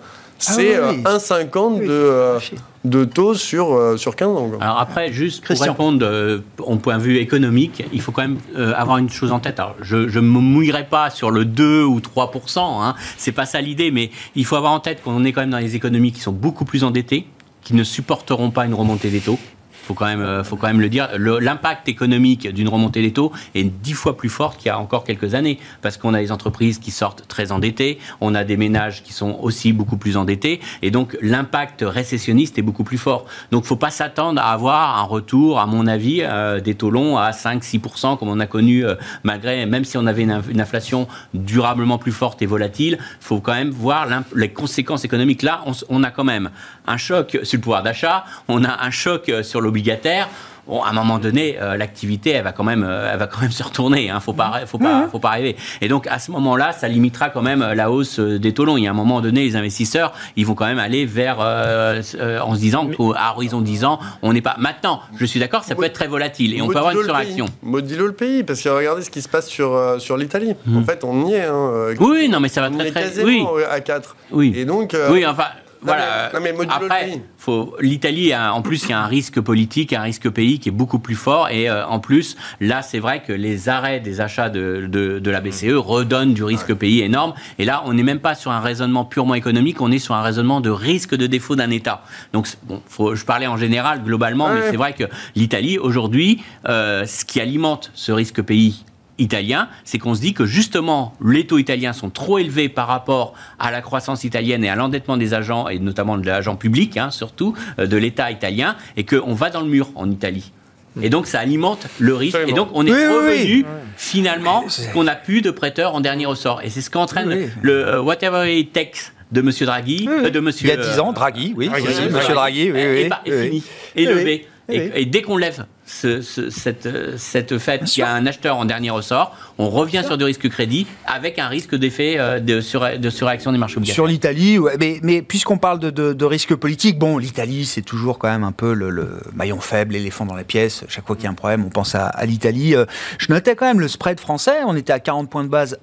ah c'est 1,50 de, euh, de taux sur, euh, sur 15 ans. Alors après, juste pour répondre euh, au point de vue économique, il faut quand même avoir une chose en tête. Alors, je ne me mouillerai pas sur le 2 ou 3% hein, c'est pas ça l'idée, mais il faut avoir en tête qu'on est quand même dans les économies qui sont beaucoup plus endettées, qui ne supporteront pas une remontée des taux faut quand même, euh, faut quand même le dire. L'impact économique d'une remontée des taux est dix fois plus fort qu'il y a encore quelques années, parce qu'on a des entreprises qui sortent très endettées, on a des ménages qui sont aussi beaucoup plus endettés, et donc l'impact récessionniste est beaucoup plus fort. Donc, faut pas s'attendre à avoir un retour, à mon avis, euh, des taux longs à 5-6% comme on a connu, euh, malgré, même si on avait une, inflation durablement plus forte et volatile, faut quand même voir les conséquences économiques. Là, on, on a quand même un choc sur le pouvoir d'achat, on a un choc sur le obligataire, bon, à un moment donné, euh, l'activité, elle va quand même, euh, elle va quand même se retourner. Hein, faut pas, faut pas, faut pas arriver. Et donc à ce moment-là, ça limitera quand même euh, la hausse des taux longs. Il y a un moment donné, les investisseurs, ils vont quand même aller vers, en se disant qu'à horizon 10 ans, on n'est pas. Maintenant, je suis d'accord, ça peut être très volatile et on peut avoir une surréaction. Modilo le pays, parce que regardez ce qui se passe sur sur l'Italie. En hmm. fait, on y est. Hein, oui, non, mais ça va très très. Oui. à 4. Oui. Et donc. oui, enfin voilà. Après, faut l'Italie en plus il y a un risque politique, un risque pays qui est beaucoup plus fort. Et euh, en plus là c'est vrai que les arrêts des achats de, de, la BCE redonnent du risque pays énorme. Et là on n'est même pas sur un raisonnement purement économique, on est sur un raisonnement de risque de défaut d'un État. Donc bon, faut, je parlais en général globalement, mais c'est vrai que l'Italie aujourd'hui, euh, ce qui alimente ce risque pays italien, c'est qu'on se dit que justement les taux italiens sont trop élevés par rapport à la croissance italienne et à l'endettement des agents, et notamment de l'agent public, hein, surtout, euh, de l'État italien, et qu'on va dans le mur en Italie. Et donc, ça alimente le risque. Et donc, on est revenu finalement qu'on n'a plus de prêteurs en dernier ressort. Et c'est ce qu'entraîne le uh, whatever it takes de M. Draghi, euh, de monsieur. Il y a 10 ans, Draghi, oui, Draghi, M. Draghi, oui, oui, est, fini, élevé. Et, dès qu'on lève ce, cette, cette fait qu'il y a un acheteur en dernier ressort, on revient sur du risque crédit avec un risque d'effet euh, de, de, surréaction des marchés obligataires. Sur l'Italie, mais, mais puisqu'on parle de, de, risque politique, bon, l'Italie, c'est toujours quand même un peu le, maillon faible, l'éléphant dans la pièce. Chaque fois qu'il y a un problème, on pense à, à l'Italie. Euh, je notais quand même le spread français. On était à 40 points de base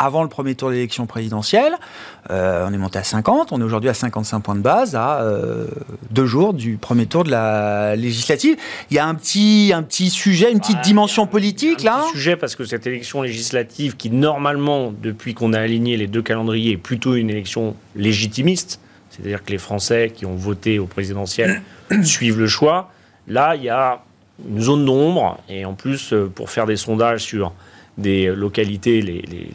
avant le premier tour de l'élection présidentielle. Euh, on est monté à 50, on est aujourd'hui à 55 points de base à euh, deux jours du premier tour de la législative. Il y a un petit, un petit sujet, une petite dimension politique là. Un petit sujet parce que cette élection législative, qui normalement, depuis qu'on a aligné les deux calendriers, est plutôt une élection légitimiste, c'est-à-dire que les Français qui ont voté au présidentiel suivent le choix. Là, il y a une zone d'ombre et en plus, euh, pour faire des sondages sur des localités, les, les,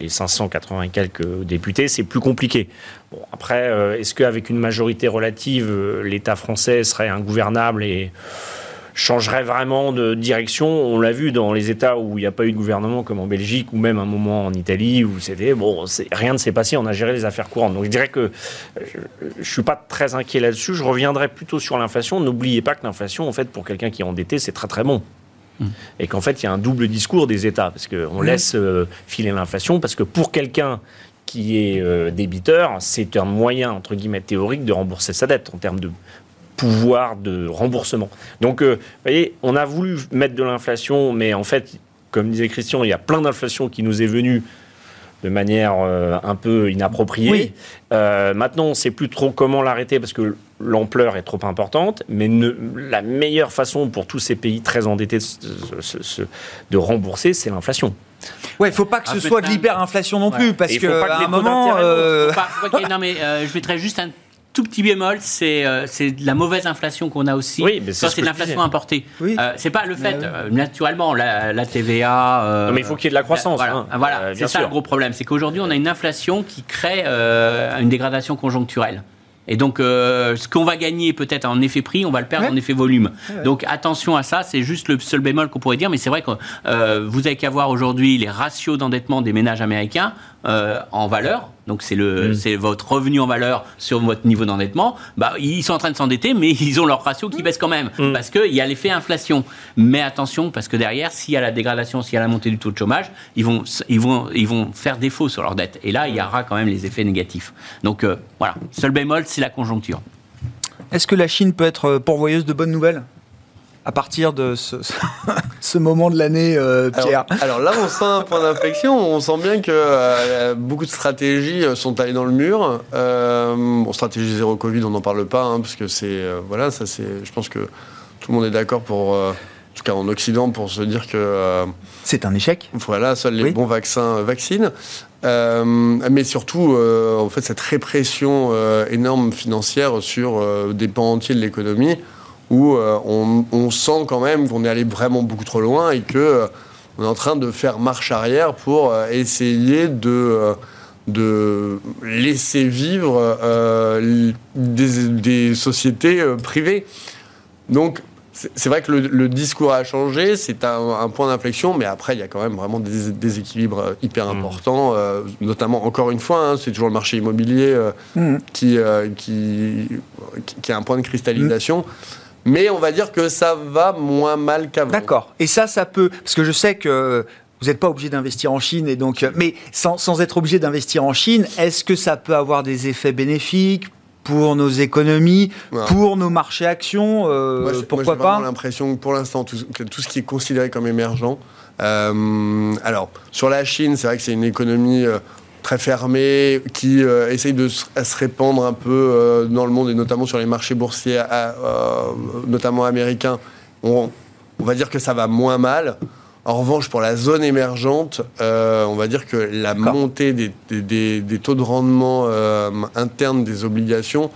les, 580 quelques députés, c'est plus compliqué. Bon, après, euh, est-ce qu'avec une majorité relative, euh, l'État français serait ingouvernable et changerait vraiment de direction? On l'a vu dans les États où il n'y a pas eu de gouvernement, comme en Belgique ou même un moment en Italie, où c'était bon, rien ne s'est passé, on a géré les affaires courantes. Donc je dirais que je ne suis pas très inquiet là-dessus. Je reviendrai plutôt sur l'inflation. N'oubliez pas que l'inflation, en fait, pour quelqu'un qui est endetté, c'est très très bon. Mm. Et qu'en fait, il y a un double discours des États, parce qu'on mm. laisse euh, filer l'inflation, parce que pour quelqu'un qui est euh, débiteur, c'est un moyen, entre guillemets, théorique de rembourser sa dette en termes de pouvoir de remboursement. Donc, euh, vous voyez, on a voulu mettre de l'inflation, mais en fait, comme disait Christian, il y a plein d'inflation qui nous est venue de manière un peu inappropriée. maintenant, on ne sait plus trop comment l'arrêter parce que l'ampleur est trop importante, mais la meilleure façon pour tous ces pays très endettés de, rembourser, c'est l'inflation. Ouais, il faut pas que ce soit de l'hyperinflation non plus, parce un moment. Euh... non, mais euh, je mettrais juste un tout petit bémol, c'est euh, la mauvaise inflation qu'on a aussi. Oui, ça, c'est l'inflation importée. Oui. Euh, c'est pas le fait, euh, naturellement, la, TVA. non, mais il faut qu'il y ait de la croissance. voilà, hein. voilà c'est ça le gros problème. C'est qu'aujourd'hui, on a une inflation qui crée une dégradation conjoncturelle. Et donc, euh, ce qu'on va gagner peut-être en effet prix, on va le perdre en effet volume. Donc, attention à ça, c'est juste le seul bémol qu'on pourrait dire, mais c'est vrai que euh, vous avez qu'à voir aujourd'hui les ratios d'endettement des ménages américains euh, en valeur donc c'est le, mm. c'est votre revenu en valeur sur votre niveau d'endettement, bah, ils sont en train de s'endetter, mais ils ont leur ratio qui baisse quand même, mm. parce qu'il y a l'effet inflation. Mais attention, parce que derrière, s'il y a la dégradation, s'il y a la montée du taux de chômage, ils vont, ils vont, ils vont faire défaut sur leur dette. Et là, il y aura quand même les effets négatifs. Donc euh, voilà, seul bémol, c'est la conjoncture. Est-ce que la Chine peut être pourvoyeuse de bonnes nouvelles? À partir de ce, moment de l'année, euh, Pierre alors, là, on sent un point d'inflexion. On sent bien que euh, beaucoup de stratégies euh, sont allées dans le mur. bon, stratégie zéro Covid, on n'en parle pas, hein, parce que c'est voilà, ça c'est. Je pense que tout le monde est d'accord pour, en tout cas en Occident, pour se dire que c'est un échec. Voilà, seuls les bons vaccins vaccinent. mais surtout, en fait, cette répression énorme financière sur des pans entiers de l'économie où euh, on, sent quand même qu'on est allé vraiment beaucoup trop loin et que euh, on est en train de faire marche arrière pour euh, essayer de de laisser vivre des, sociétés privées. Donc, c'est vrai que le, discours a changé, c'est un, point d'inflexion, mais après, il y a quand même vraiment des déséquilibres hyper mmh. importants, notamment, encore une fois, hein, c'est toujours le marché immobilier mmh. qui, qui, qui, a un point de cristallisation. Mais on va dire que ça va moins mal qu'avant. D'accord. Et ça, ça peut. Parce que je sais que vous n'êtes pas obligé d'investir en Chine, et donc, mais sans, sans être obligé d'investir en Chine, est-ce que ça peut avoir des effets bénéfiques pour nos économies, pour nos marchés actions euh, moi, Pourquoi pas J'ai l'impression que pour l'instant, tout, tout, ce qui est considéré comme émergent. Euh, alors, sur la Chine, c'est vrai que c'est une économie. Euh, très fermé, qui euh, essaye de se, répandre un peu euh, dans le monde et notamment sur les marchés boursiers, euh, notamment américains. On, va dire que ça va moins mal. En revanche, pour la zone émergente, on va dire que la montée des, taux de rendement internes des obligations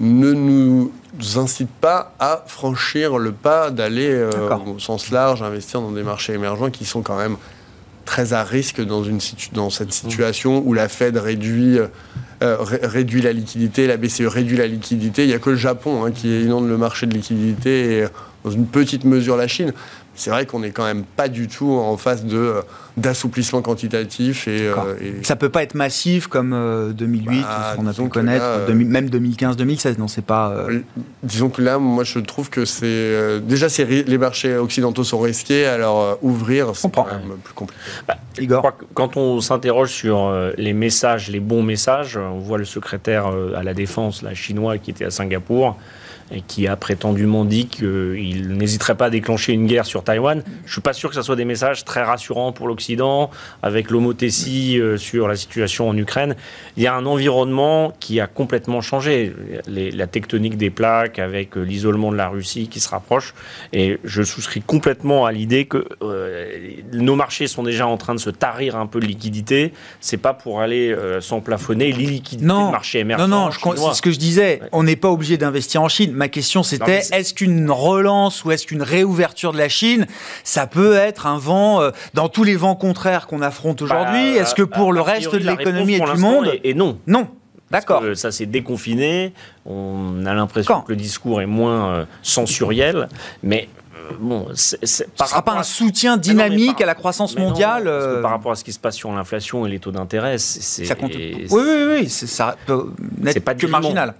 ne nous incite pas à franchir le pas d'aller au sens large investir dans des marchés émergents qui sont quand même très à risque dans, une dans cette situation où la Fed réduit, euh, réduit la liquidité, la BCE réduit la liquidité. Il n'y a que le Japon hein, qui inonde le marché de liquidité et dans une petite mesure la Chine c'est vrai qu'on n'est quand même pas du tout en phase de euh, d'assouplissement quantitatif et, euh, et, ça peut pas être massif comme 2008 bah, on a pu connaître même 2015 2016 non c'est pas euh, disons que là moi je trouve que c'est déjà les marchés occidentaux sont risqués alors ouvrir c'est quand même plus compliqué. Bah, Igor. quand on s'interroge sur les messages les bons messages on voit le secrétaire à la défense la chinois qui était à Singapour et qui a prétendument dit qu'il n'hésiterait pas à déclencher une guerre sur Taïwan. Je ne suis pas sûr que ce soit des messages très rassurants pour l'Occident, avec l'homothétie euh, sur la situation en Ukraine. Il y a un environnement qui a complètement changé. la tectonique des plaques, avec euh, l'isolement de la Russie qui se rapproche. Et je souscris complètement à l'idée que euh, nos marchés sont déjà en train de se tarir un peu de liquidité. C'est pas pour aller s'emplafonner l'illiquidité du marché émergent. Non, non, c'est ce que je disais. On n'est pas obligé d'investir en Chine ma question c'était est-ce qu'une relance ou est-ce qu'une réouverture de la Chine, ça peut être un vent euh, dans tous les vents contraires qu'on affronte aujourd'hui? Bah, Est-ce que pour le reste de l'économie et du monde et, non. Non. D'accord. Ça s'est déconfiné. On a l'impression que le discours est moins euh, sensuriel, mais bon, ce ne sera pas un soutien dynamique à la croissance mondiale. Euh, par rapport à ce qui se passe sur l'inflation et les taux d'intérêt, c'est ça compte. Oui, oui, oui, ça peut n'être pas que marginal.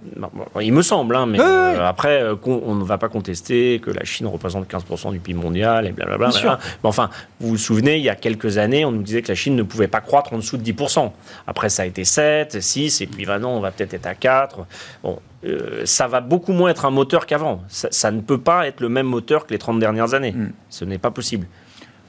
Il me semble, hein, mais euh, après, euh, on ne va pas contester que la Chine représente 15% du PIB mondial et blablabla. Mais enfin, vous vous souvenez, il y a quelques années, on nous disait que la Chine ne pouvait pas croître en dessous de 10%. Après, ça a été 7, 6, et puis maintenant, on va peut-être être à 4. Bon, euh, ça va beaucoup moins être un moteur qu'avant. Ça, ne peut pas être le même moteur que les 30 dernières années. Mm. Ce n'est pas possible.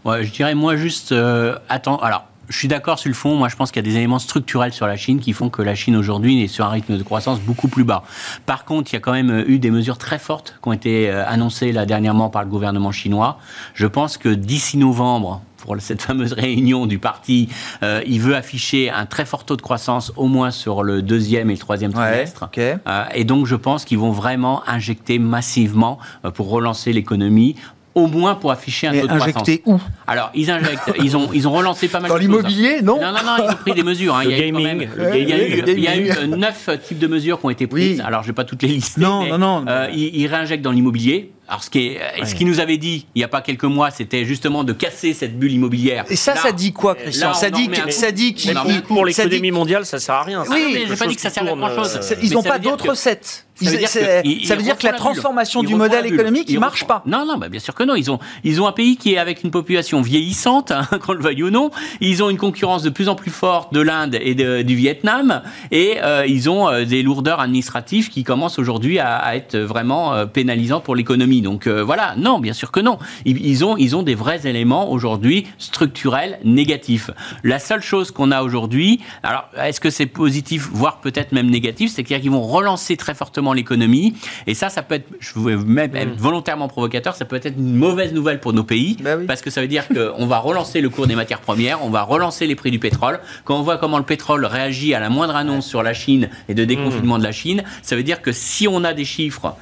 Ouais, je dirais, moi, juste, euh, attends, alors, je suis d'accord sur le fond. Moi, je pense qu'il y a des éléments structurels sur la Chine qui font que la Chine aujourd'hui est sur un rythme de croissance beaucoup plus bas. Par contre, il y a quand même euh, eu des mesures très fortes qui ont été annoncées là dernièrement par le gouvernement chinois. Je pense que d'ici novembre, pour cette fameuse réunion du parti, euh, il veut afficher un très fort taux de croissance, au moins sur le deuxième et le troisième trimestre. Euh, et donc, je pense qu'ils vont vraiment injecter massivement euh, pour relancer l'économie au moins pour afficher un taux de injecter où? Alors, ils injectent, ils ont, ils ont relancé pas mal Dans de choses. Dans l'immobilier, non? Non, non, non, ils ont pris des mesures. Hein. Le il, y a gaming, eu il, y a eu, il y a eu neuf types de mesures qui ont été prises. Alors, je ne vais pas toutes les lister. Non, non, non. Euh, ils, ils réinjectent dans l'immobilier. Alors, ce qui, est, ce qui nous avait dit il n'y a pas quelques mois, c'était justement de casser cette bulle immobilière. Et ça, ça dit quoi, Christian Ça dit, ça dit qu'il. Pour l'économie mondiale, ça sert à rien. Oui, mais je n'ai pas dit que ça sert à grand chose. Ils n'ont pas d'autres recettes. Ça veut dire que, ça veut dire que la transformation du modèle économique, il marche pas. Non, non, bah bien sûr que non. Ils ont, ils ont un pays qui est avec une population vieillissante, hein, qu'on le veuille ou non. Ils ont une concurrence de plus en plus forte de l'Inde et du Vietnam, et euh, ils ont euh, des lourdeurs administratives qui commencent aujourd'hui à, à, être vraiment euh, pénalisantes pour l'économie. Donc voilà, non, bien sûr que non. Ils, ont, ils ont des vrais éléments aujourd'hui structurels négatifs. La seule chose qu'on a aujourd'hui, alors est-ce que c'est positif, voire peut-être même négatif, c'est qu'ils vont relancer très fortement l'économie. Et ça, ça peut être, je vais même être mm. volontairement provocateur, ça peut être une mauvaise nouvelle pour nos pays, bah parce que ça veut dire qu'on va relancer le cours des matières premières, on va relancer les prix du pétrole. Quand on voit comment le pétrole réagit à la moindre annonce sur la Chine et de déconfinement mm. de la Chine, ça veut dire que si on a des chiffres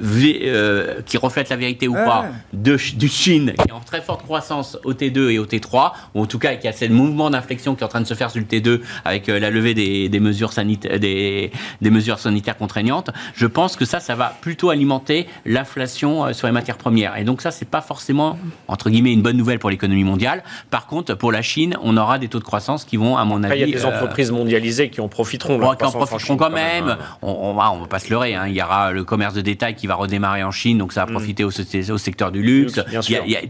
euh, qui reflète la vérité ou pas de, du Chine qui est en très forte croissance au T2 et au T3, ou en tout cas qui a ce mouvement d'inflexion qui est en train de se faire sur le T2 avec euh, la levée des, des mesures sanitaires, des, des, mesures sanitaires contraignantes, je pense que ça, ça va plutôt alimenter l'inflation euh, sur les matières premières. Et donc ça, c'est pas forcément entre guillemets une bonne nouvelle pour l'économie mondiale. Par contre, pour la Chine, on aura des taux de croissance qui vont, à mon avis, il y a des entreprises mondialisées qui en profiteront. qui en profiteront quand même. On, on, va, on va pas se leurrer. Hein. Il y aura le commerce de détail qui qui va redémarrer en Chine, donc ça va mm. profiter au, au, secteur du luxe.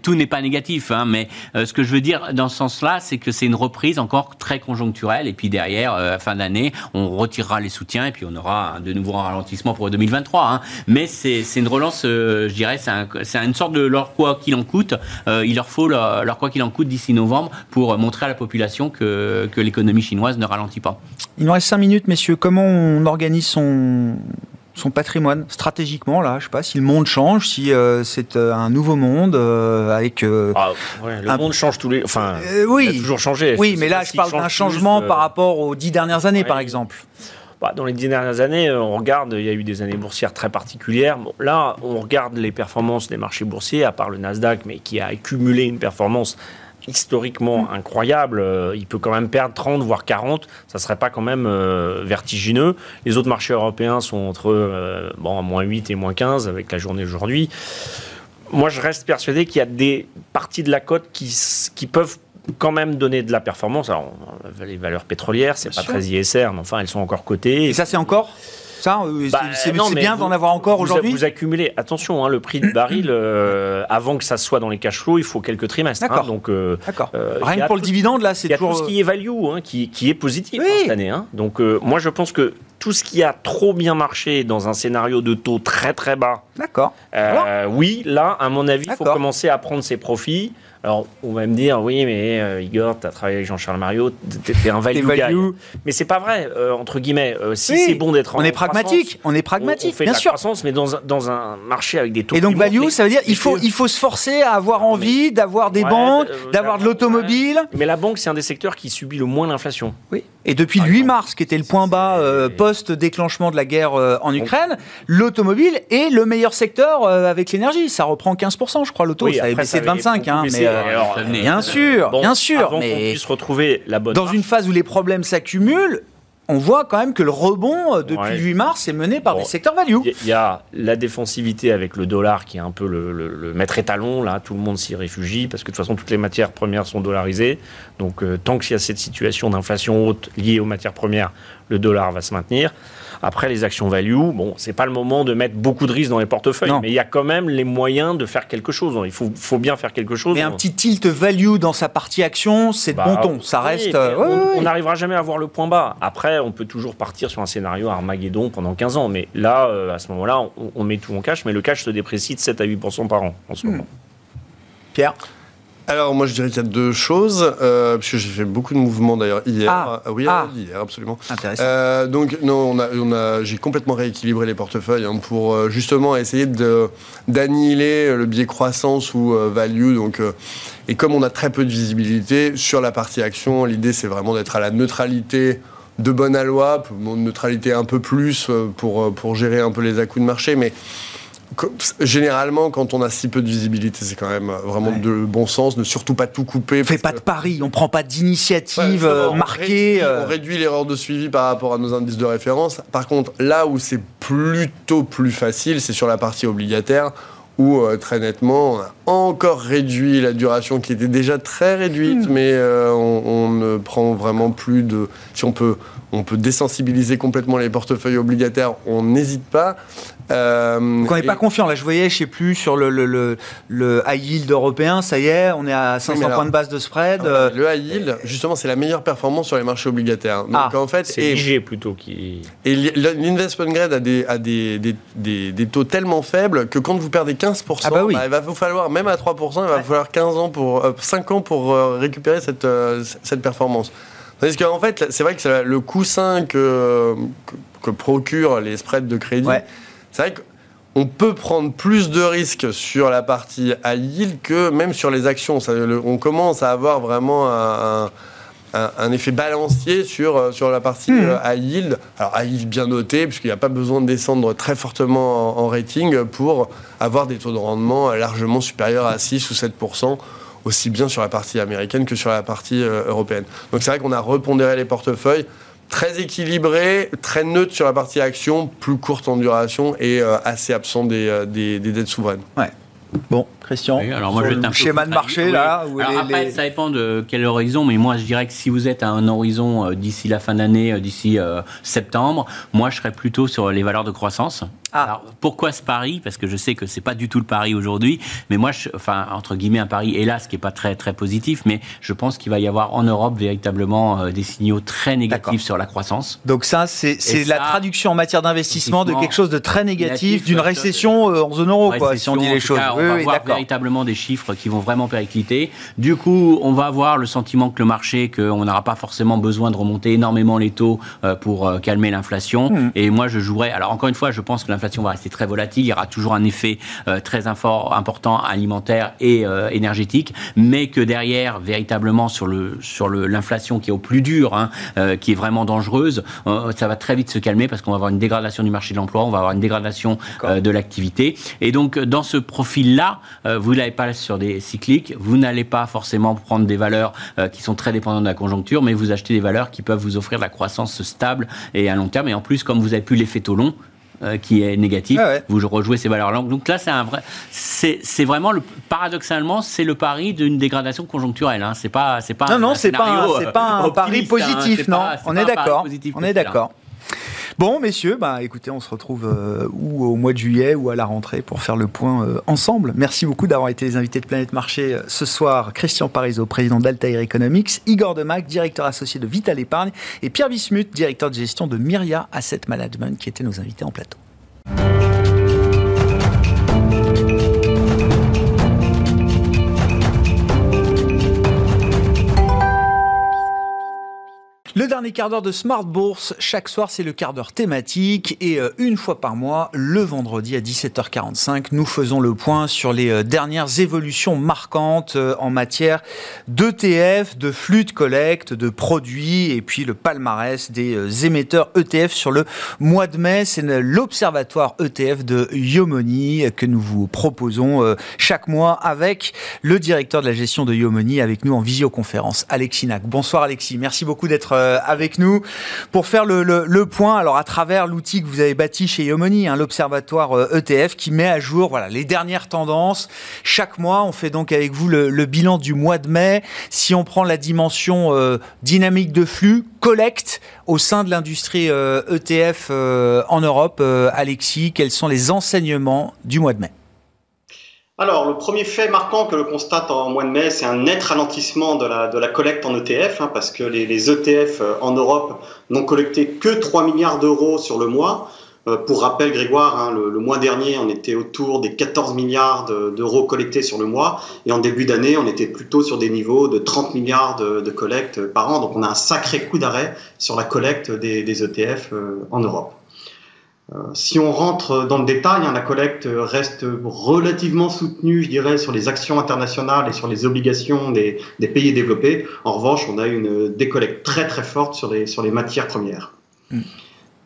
tout n'est pas négatif, hein, mais euh, ce que je veux dire dans ce sens-là, c'est que c'est une reprise encore très conjoncturelle, et puis derrière, euh, à fin d'année, on retirera les soutiens, et puis on aura de nouveau un ralentissement pour 2023. Hein. Mais c'est une relance, euh, je dirais, c'est une sorte de leur quoi qu'il en coûte. il leur faut leur, leur quoi qu'il en coûte d'ici novembre pour montrer à la population que, que l'économie chinoise ne ralentit pas. Il nous reste 5 minutes, messieurs. Comment on organise son, son patrimoine stratégiquement là je sais pas si le monde change si euh, c'est euh, un nouveau monde euh, avec ah, le monde change tous les enfin oui il a toujours changé. Oui mais là je parle d'un changement par rapport aux dix dernières années par exemple. Bah, Dans les dix dernières années, on regarde, il y a eu des années boursières très particulières. Bon, là, on regarde les performances des marchés boursiers, à part le Nasdaq, mais qui a accumulé une performance historiquement incroyable. Euh, il peut quand même perdre 30, voire 40. Ça ne serait pas quand même euh, vertigineux. Les autres marchés européens sont entre euh, bon, moins 8 et moins 15 avec la journée d'aujourd'hui. Moi, je reste persuadé qu'il y a des parties de la cote qui, qui peuvent quand même donner de la performance. Alors, les valeurs pétrolières, c'est pas très ISR, mais enfin, elles sont encore cotées. Et ça, c'est encore? Ça euh, bah, C'est bien d'en avoir encore aujourd'hui Vous accumulez, attention, hein, le prix du baril, euh, avant que ça soit dans les cash flows, il faut quelques trimestres. Hein, donc, euh, D'accord. Rien que pour le dividende, là, c'est toujours. tout ce qui est value, hein, qui, qui, est positif cette année. Donc, moi, je pense que tout ce qui a trop bien marché dans un scénario de taux très très bas. D'accord. oui, là, à mon avis, il faut commencer à prendre ses profits. Alors, on va me dire, oui, mais euh, Igor, tu as travaillé avec Jean-Charles Mario, tu es un value, guy. Mais c'est pas vrai, euh, entre guillemets. Euh, si c'est bon d'être en On est pragmatique, on est pragmatique, on, fait bien de la sûr. croissance, mais dans un, dans un marché avec des taux Et donc, value, ça veut dire il faut, il faut se forcer à avoir envie d'avoir des banques, d'avoir de l'automobile. Mais la banque, c'est un des secteurs qui subit le moins l'inflation. Oui. Et depuis le 8 mars, qui était le point bas post-déclenchement de la guerre en Ukraine, l'automobile est le meilleur secteur avec l'énergie. Ça reprend 15%, je crois, l'auto. ça avait baissé de 25%. Hein, mais, Bien sûr, bien sûr. Avant mais puisse retrouver la bonne. Dans une phase où les problèmes s'accumulent, on voit quand même que le rebond euh, depuis le 8 mars est mené par des secteurs value. Il y a la défensivité avec le dollar qui est un peu le, maître étalon. Là, tout le monde s'y réfugie parce que de toute façon, toutes les matières premières sont dollarisées. Donc, euh, tant qu'il y a cette situation d'inflation haute liée aux matières premières, le dollar va se maintenir. Après, les actions value, bon, c'est pas le moment de mettre beaucoup de risques dans les portefeuilles, mais il y a quand même les moyens de faire quelque chose. Il faut, faut bien faire quelque chose. Mais un petit tilt value dans sa partie action, c'est de bon bah, ton. Ça reste. on n'arrivera jamais à voir le point bas. Après, on peut toujours partir sur un scénario Armageddon pendant 15 ans. Mais là, euh, à ce moment-là, on, met tout en cash, mais le cash se déprécie de 7 à 8% par an en ce hmm. moment. Pierre? Alors moi je dirais qu'il y a deux choses, euh, puisque j'ai fait beaucoup de mouvements d'ailleurs hier. Ah, ah oui, ah. hier absolument. Intéressant. Euh, donc non, on a, on a, j'ai complètement rééquilibré les portefeuilles hein, pour euh, justement essayer de, d'annihiler le biais croissance ou euh, value. Donc, et comme on a très peu de visibilité sur la partie action, l'idée c'est vraiment d'être à la neutralité de bonne à loi, neutralité un peu plus pour, pour gérer un peu les à-coups de marché, mais Généralement, quand on a si peu de visibilité, c'est quand même vraiment de bon sens, ne surtout pas tout couper. On fait pas de paris, on prend pas d'initiative euh, marquée. Euh. On réduit, l'erreur de suivi par rapport à nos indices de référence. Par contre, là où c'est plutôt plus facile, c'est sur la partie obligataire où euh, très nettement, encore réduit la duration qui était déjà très réduite, hmm. mais on, on, ne prend vraiment plus de... Si on peut, on peut désensibiliser complètement les portefeuilles obligataires, on n'hésite pas. Euh, Donc on n'est pas confiant. Là, je voyais, je sais plus, sur le, le, le, high yield européen, ça y est, on est à 500 points de base de spread. Ah euh, le high yield, justement, c'est la meilleure performance sur les marchés obligataires. Donc ah, en fait, c'est IG plutôt qui. Et l'investment grade a, des, a des, des, des, taux tellement faibles que quand vous perdez 15%, ah bah bah, il va vous falloir, même à 3%, il va falloir 15 ans pour, 5 euh, ans pour récupérer cette, cette performance. Parce qu'en fait, c'est vrai que le coussin que, que, procurent les spreads de crédit. C'est vrai qu'on peut prendre plus de risques sur la partie high yield que même sur les actions. on commence à avoir vraiment un, effet balancier sur, euh, sur la partie euh, high yield. Alors high yield bien noté, puisqu'il n'y a pas besoin de descendre très fortement en, rating pour avoir des taux de rendement largement supérieurs à 6 ou 7 aussi bien sur la partie américaine que sur la partie euh, européenne. Donc c'est vrai qu'on a repondéré les portefeuilles très équilibré, très neutre sur la partie action, plus courte en duration et euh, assez absent des, euh, des, des, dettes souveraines. Ouais. Bon, Christian, alors moi, je le schéma de marché là. alors après, ça dépend de quel horizon, mais moi je dirais que si vous êtes à un horizon euh, d'ici la fin d'année, d'ici septembre, moi je serais plutôt sur les valeurs de croissance. Ah. Alors, pourquoi ce pari Parce que je sais que c'est pas du tout le pari aujourd'hui, mais moi, je, enfin, entre guillemets, un pari, hélas, qui est pas très, très positif, mais je pense qu'il va y avoir en Europe véritablement euh, des signaux très négatifs sur la croissance. Donc ça, c'est la traduction en matière d'investissement de quelque chose de très négatif, d'une récession euh, en zone euro, quoi, si on dit les choses. on va avoir véritablement des chiffres qui vont vraiment péricliter. Du coup, on va avoir le sentiment que le marché, qu'on n'aura pas forcément besoin de remonter énormément les taux euh, pour calmer l'inflation. Hmm. Et moi, je jouerais. Alors encore une fois, je pense que l'inflation l'inflation va rester très volatile, il y aura toujours un effet très important alimentaire et énergétique, mais que derrière, véritablement sur le sur l'inflation qui est au plus dur, hein, qui est vraiment dangereuse, ça va très vite se calmer parce qu'on va avoir une dégradation du marché de l'emploi, on va avoir une dégradation de l'activité. Et donc, dans ce profil-là, vous n'allez pas sur des cycliques, vous n'allez pas forcément prendre des valeurs qui sont très dépendantes de la conjoncture, mais vous achetez des valeurs qui peuvent vous offrir de la croissance stable et à long terme. Et en plus, comme vous n'avez plus l'effet taux long, euh, qui est négatif, ah vous rejouez ces valeurs-là. Donc là, c'est un vrai, c'est vraiment le, paradoxalement, c'est le pari d'une dégradation conjoncturelle. Hein. C'est pas, c'est pas. Non, non, c'est pas, c'est pas un pari hein. positif, non. on, est d'accord. On est d'accord. Bon, messieurs, bah, écoutez, on se retrouve euh, au mois de juillet ou à la rentrée pour faire le point euh, ensemble. Merci beaucoup d'avoir été les invités de Planète Marché euh, ce soir. Christian Parizeau, président d'Altair Economics, Igor Demac, directeur associé de Vital Épargne, et Pierre Bismuth, directeur de gestion de Myria Asset Management, qui étaient nos invités en plateau. Le dernier quart d'heure de Smart Bourse, chaque soir c'est le quart d'heure thématique et euh, une fois par mois, le vendredi à 17h45, nous faisons le point sur les euh, dernières évolutions marquantes euh, en matière d'ETF, de flux de collecte, de produits et puis le palmarès des émetteurs ETF sur le mois de mai. C'est l'observatoire ETF de Yomoni que nous vous proposons chaque mois avec le directeur de la gestion de Yomoni avec nous en visioconférence, Alexis Nac. Bonsoir Alexis, merci beaucoup d'être avec nous pour faire le, point. Alors à travers l'outil que vous avez bâti chez Yomoni, hein, l'observatoire ETF, euh, e qui met à jour les dernières tendances. Cette mois, on fait donc avec vous le, bilan du mois de mai. Si on prend la dimension euh, dynamique de flux, collecte au sein de l'industrie ETF e en Europe, Alexis, quels sont les enseignements du mois de mai? Alors, le premier fait marquant que l'on constate en mois de mai, c'est un net ralentissement de la, collecte en ETF, hein, parce que les, les, ETF euh, en Europe n'ont collecté que 3 milliards d'euros sur le mois. Euh, pour rappel, Grégoire, hein, le, mois dernier, on était autour des 14 milliards d'euros collectés sur le mois, et en début d'année, on était plutôt sur des niveaux de 30 milliards de, de collectes par an. Donc, on a un sacré coup d'arrêt sur la collecte des, des ETF euh, en Europe. Euh, si on rentre dans le détail, hein, la collecte reste relativement soutenue, je dirais, sur les actions internationales et sur les obligations des, pays développés. En revanche, on a une décollecte très très forte sur les, sur les matières premières. Mm.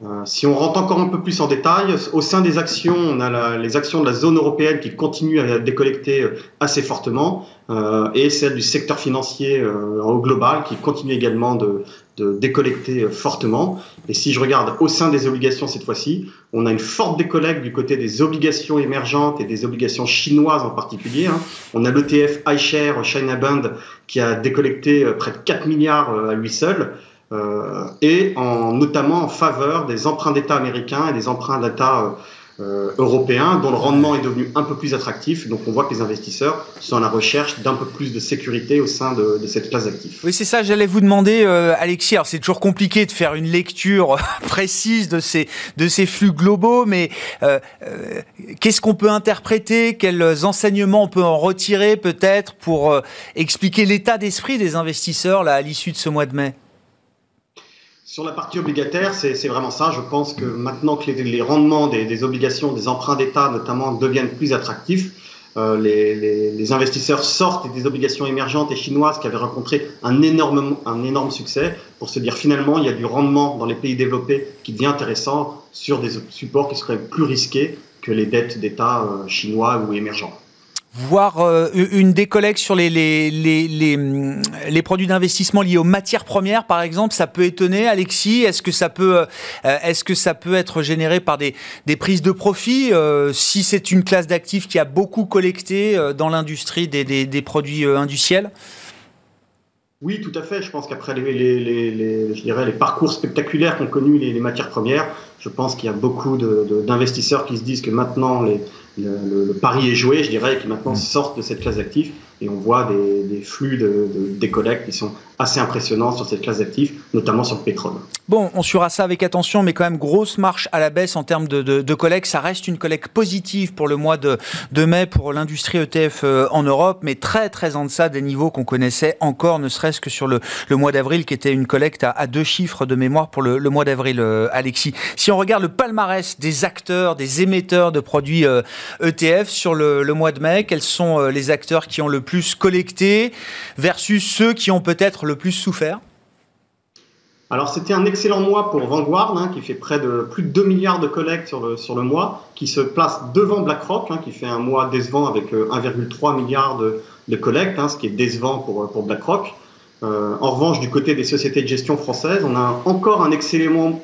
Euh, si on rentre encore un peu plus en détail, au sein des actions, on a les actions de la zone européenne qui continuent à décollecter euh, assez fortement, euh, et celles du secteur financier au global qui continuent également de, décollecter fortement. Et si je regarde au sein des obligations cette fois-ci, on a une forte décollecte du côté des obligations émergentes et des obligations chinoises en particulier. Hein. On a l'ETF iShare China Band qui a décollecté près de 4 milliards à lui seul. Euh, et en, notamment en faveur des emprunts d'État américains et des emprunts d'État euh, européens dont le rendement est devenu un peu plus attractif. Donc on voit que les investisseurs sont à la recherche d'un peu plus de sécurité au sein de, cette classe d'actifs. Oui, c'est ça, j'allais vous demander, euh, Alexis, alors c'est toujours compliqué de faire une lecture précise de ces, de ces flux globaux, mais qu'est-ce qu'on peut interpréter? Quels enseignements on peut en retirer peut-être pour expliquer l'état d'esprit des investisseurs là, à l'issue de ce mois de mai? Sur la partie obligataire, c'est vraiment ça. Je pense que maintenant que les, rendements des, obligations, des emprunts d'État notamment, deviennent plus attractifs, euh, les, investisseurs sortent des obligations émergentes et chinoises qui avaient rencontré un énorme, un énorme succès pour se dire finalement il y a du rendement dans les pays développés qui devient intéressant sur des supports qui seraient plus risqués que les dettes d'État euh, chinois ou émergents voir euh, une décollecte sur les, les, les, hum, les, produits d'investissement liés aux matières premières, par exemple, ça peut étonner, Alexis? Est-ce que ça peut, euh, est-ce que ça peut être généré par des, des prises de profit euh, si c'est une classe d'actifs qui a beaucoup collecté dans l'industrie des, des, des, produits industriels? Oui, tout à fait. Je pense qu'après les, les, les, je dirais les parcours spectaculaires qu'ont connus les, matières premières, je pense qu'il y a beaucoup d'investisseurs qui se disent que maintenant les, le, pari est joué, je dirais, et qui maintenant mm. sortent de cette classe d'actifs. Et on voit des, flux de, des collectes qui sont assez impressionnants sur cette classe d'actifs, notamment sur le pétrole. Bon, on suivra ça avec attention, mais quand même grosse marche à la baisse en termes de, de, collecte. Ça reste une collecte positive pour le mois de, de mai pour l'industrie ETF euh, en Europe, mais très très en deçà des niveaux qu'on connaissait encore, ne serait-ce que sur le, le mois d'avril, qui était une collecte à, deux chiffres de mémoire pour le, mois d'avril, euh, Alexis. Si on regarde le palmarès des acteurs, des émetteurs de produits ETF euh, e sur le, le mois de mai, quels sont les acteurs qui ont le plus collecté versus ceux qui ont peut-être le plus souffert alors c'était un excellent mois pour Vanguard, hein, qui fait près de plus de 2 milliards de collectes sur le, sur le mois, qui se place devant BlackRock, hein, qui fait un mois décevant avec 1,3 euh, milliard de, collectes, hein, ce qui est décevant pour, BlackRock. Euh, en revanche, du côté des sociétés de gestion françaises, on a encore un excellent,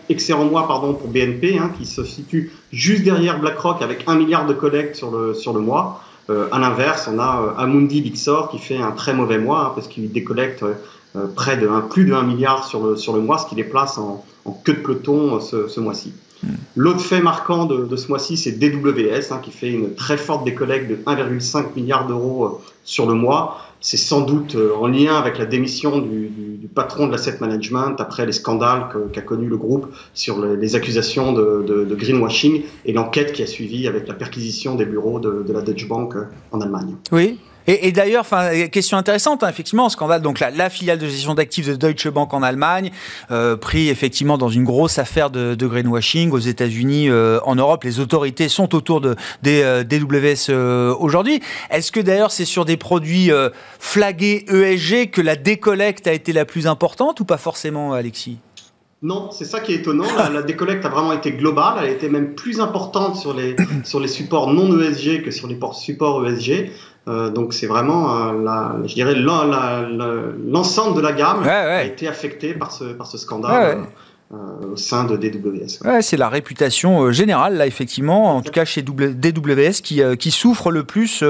mois pardon, pour BNP, qui se situe juste derrière BlackRock avec 1 milliard de collectes sur le, sur le mois. Euh, à l'inverse, on a euh, Amundi Bixor qui fait un très mauvais mois, hein, parce qu'il décollecte euh, près de plus de 1 milliard sur le, sur le mois, ce qui les place en, queue de peloton ce, ce mois-ci. L'autre fait marquant de, ce mois-ci, c'est DWS, hein, qui fait une très forte décollecte de 1,5 milliard d'euros euh, sur le mois. C'est sans doute en lien avec la démission du, patron de l'asset management après les scandales qu'a connu le groupe sur les, accusations de, greenwashing et l'enquête qui a suivi avec la perquisition des bureaux de, de la Deutsche Bank en Allemagne. Oui, et, d'ailleurs, question intéressante, hein, effectivement, scandale. Donc la, filiale de gestion d'actifs de Deutsche Bank en Allemagne, euh, pris effectivement dans une grosse affaire de, greenwashing aux États-Unis, euh, en Europe. Les autorités sont autour de des euh, DWS aujourd'hui. Est-ce que d'ailleurs c'est sur des produits flagués ESG que la décollecte a été la plus importante ou pas forcément, Alexis? Non, c'est ça qui est étonnant. La, la, décollecte a vraiment été globale. Elle a été même plus importante sur les supports non ESG que sur les supports ESG. Euh, donc c'est vraiment, euh, la, je dirais, l'ensemble de la gamme ouais, ouais. a été affecté par ce, par ce scandale. Ouais, euh, au sein de DWS. Ouais, c'est la réputation générale, là, effectivement, en tout cas chez DWS, qui, qui souffre le plus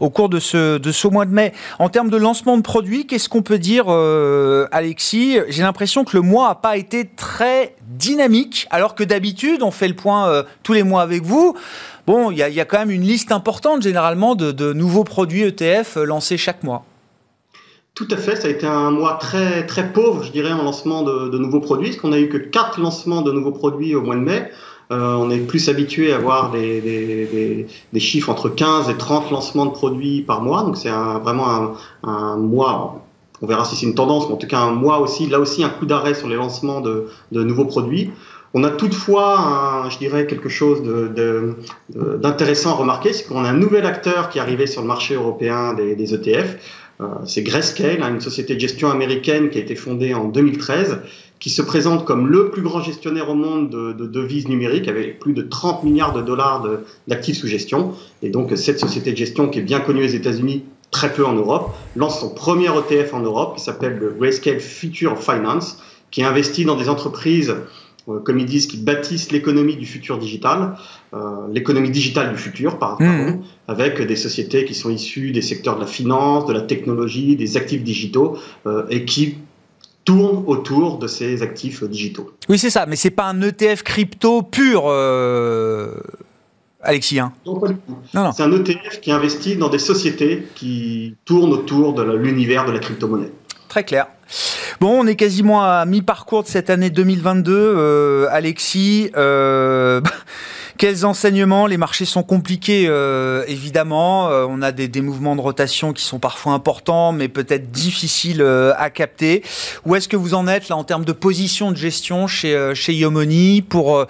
au cours de ce, de ce mois de mai. En termes de lancement de produits, qu'est-ce qu'on peut dire, Alexis? J'ai l'impression que le mois n'a pas été très dynamique, alors que d'habitude, on fait le point tous les mois avec vous. Bon, il y, a quand même une liste importante, généralement, de, nouveaux produits ETF lancés chaque mois. Tout à fait, ça a été un mois très très pauvre, je dirais, en lancement de, nouveaux produits, parce qu'on n'a eu que quatre lancements de nouveaux produits au mois de mai. Euh, on est plus habitué à avoir des, des, chiffres entre 15 et 30 lancements de produits par mois, donc c'est vraiment un, mois. On verra si c'est une tendance, mais en tout cas un mois aussi, là aussi un coup d'arrêt sur les lancements de nouveaux produits. On a toutefois, je dirais, quelque chose d'intéressant de, à remarquer, c'est qu'on a un nouvel acteur qui est arrivé sur le marché européen des, ETF. Euh, c'est Grayscale, hein, une société de gestion américaine qui a été fondée en 2013, qui se présente comme le plus grand gestionnaire au monde de, de devises numériques, avec plus de 30 milliards de dollars d'actifs sous gestion. Et donc cette société de gestion qui est bien connue aux États-Unis, très peu en Europe, lance son premier ETF en Europe qui s'appelle le Grayscale Future Finance, qui investit dans des entreprises comme ils disent, qui bâtissent l'économie du futur digital, euh, l'économie digitale du futur, pardon, mmh. avec des sociétés qui sont issues des secteurs de la finance, de la technologie, des actifs digitaux, euh, et qui tournent autour de ces actifs digitaux. Oui, c'est ça, mais c'est pas un ETF crypto pur. Euh... Alexis hein. Non, non, non. C'est un ETF qui investit dans des sociétés qui tournent autour de l'univers de la crypto-monnaie. Très clair. Bon, on est quasiment à mi-parcours de cette année 2022. Euh, Alexis, euh, quels enseignements? Les marchés sont compliqués, euh, évidemment. Euh, on a des, des, mouvements de rotation qui sont parfois importants, mais peut-être difficiles euh, à capter. Où est-ce que vous en êtes là en termes de position de gestion chez, euh, chez Yomoni pour,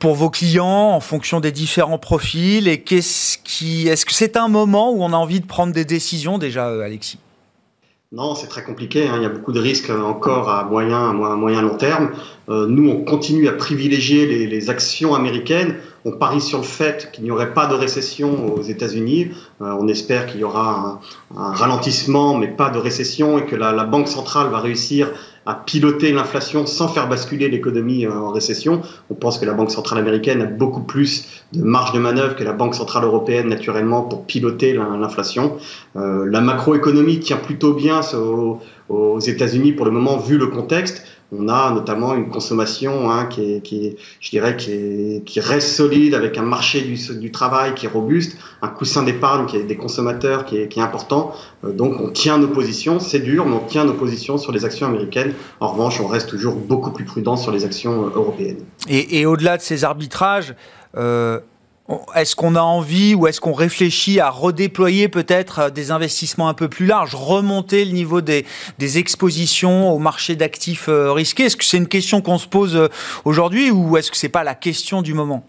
pour vos clients en fonction des différents profils? Et qu'est-ce qui, est-ce que c'est un moment où on a envie de prendre des décisions déjà, Alexis? Non, c'est très compliqué. Hein. Il y a beaucoup de risques encore à moyen, à moyen long terme. Euh, nous, on continue à privilégier les, les, actions américaines. On parie sur le fait qu'il n'y aurait pas de récession aux États-Unis. Euh, on espère qu'il y aura un, ralentissement, mais pas de récession, et que la, Banque centrale va réussir à piloter l'inflation sans faire basculer l'économie euh, en récession. On pense que la Banque centrale américaine a beaucoup plus de marge de manœuvre que la Banque centrale européenne, naturellement, pour piloter l'inflation. Euh, la macroéconomie tient plutôt bien aux États-Unis pour le moment, vu le contexte. On a notamment une consommation hein, qui, est, je dirais, qui, reste solide avec un marché du, travail qui est robuste, un coussin d'épargne qui est des consommateurs qui est, important. Euh, donc on tient nos positions, c'est dur, mais on tient nos positions sur les actions américaines. En revanche, on reste toujours beaucoup plus prudent sur les actions euh, européennes. Et, et au-delà de ces arbitrages, euh, est-ce qu'on a envie ou est-ce qu'on réfléchit à redéployer peut-être euh, des investissements un peu plus larges, remonter le niveau des, expositions au marché d'actifs euh, risqués? Est-ce que c'est une question qu'on se pose euh, aujourd'hui ou est-ce que c'est pas la question du moment?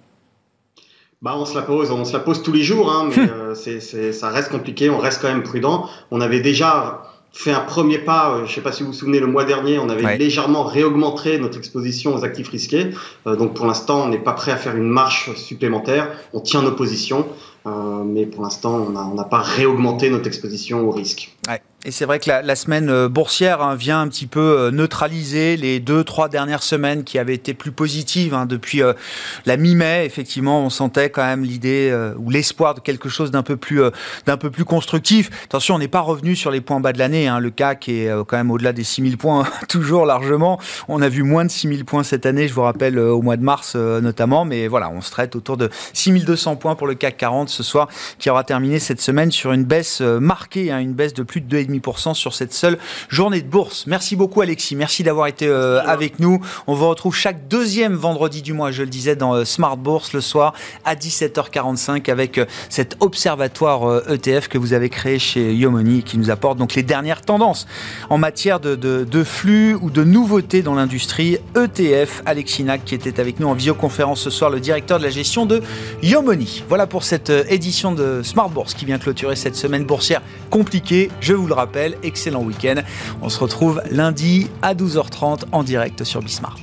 Bah, on se la pose, on se la pose tous les jours, hein, mais ça reste compliqué, on reste quand même prudent. On avait déjà fait un premier pas. Euh, je ne sais pas si vous vous souvenez, le mois dernier, on avait légèrement réaugmenté notre exposition aux actifs risqués. Euh, donc pour l'instant, on n'est pas prêt à faire une marche supplémentaire. On tient nos positions, euh, mais pour l'instant, on n'a pas réaugmenté notre exposition au risque. Et c'est vrai que la, semaine euh, boursière hein, vient un petit peu euh, neutraliser les deux, trois dernières semaines qui avaient été plus positives. Hein. depuis euh, la mi-mai, effectivement, on sentait quand même l'idée ou l'espoir de quelque chose d'un peu plus, peu plus constructif. Attention, on n'est pas revenu sur les points bas de l'année. Hein. Le CAC est quand même au-delà des 6000 points, toujours largement. On a vu moins de 6000 points cette année, je vous rappelle, au mois de mars notamment. Mais voilà, on se traite autour de 6200 points pour le CAC 40 ce soir, qui aura terminé cette semaine sur une baisse marquée, une baisse de plus de 2,5 sur cette seule journée de bourse. Merci beaucoup Alexis, merci d'avoir été euh, avec nous. On vous retrouve chaque deuxième vendredi du mois, je le disais, dans euh, Smart Bourse le soir à 17h45 avec euh, cet observatoire ETF e que vous avez créé chez Yomoni qui nous apporte donc les dernières tendances en matière de, de flux ou de nouveautés dans l'industrie ETF. Alexis Nac qui était avec nous en visioconférence ce soir, le directeur de la gestion de Yomoni. Voilà pour cette édition de Smart Bourse qui vient clôturer cette semaine boursière compliquée. Je vous le excellent week-end. On se retrouve lundi à 12h30 en direct sur Bismart.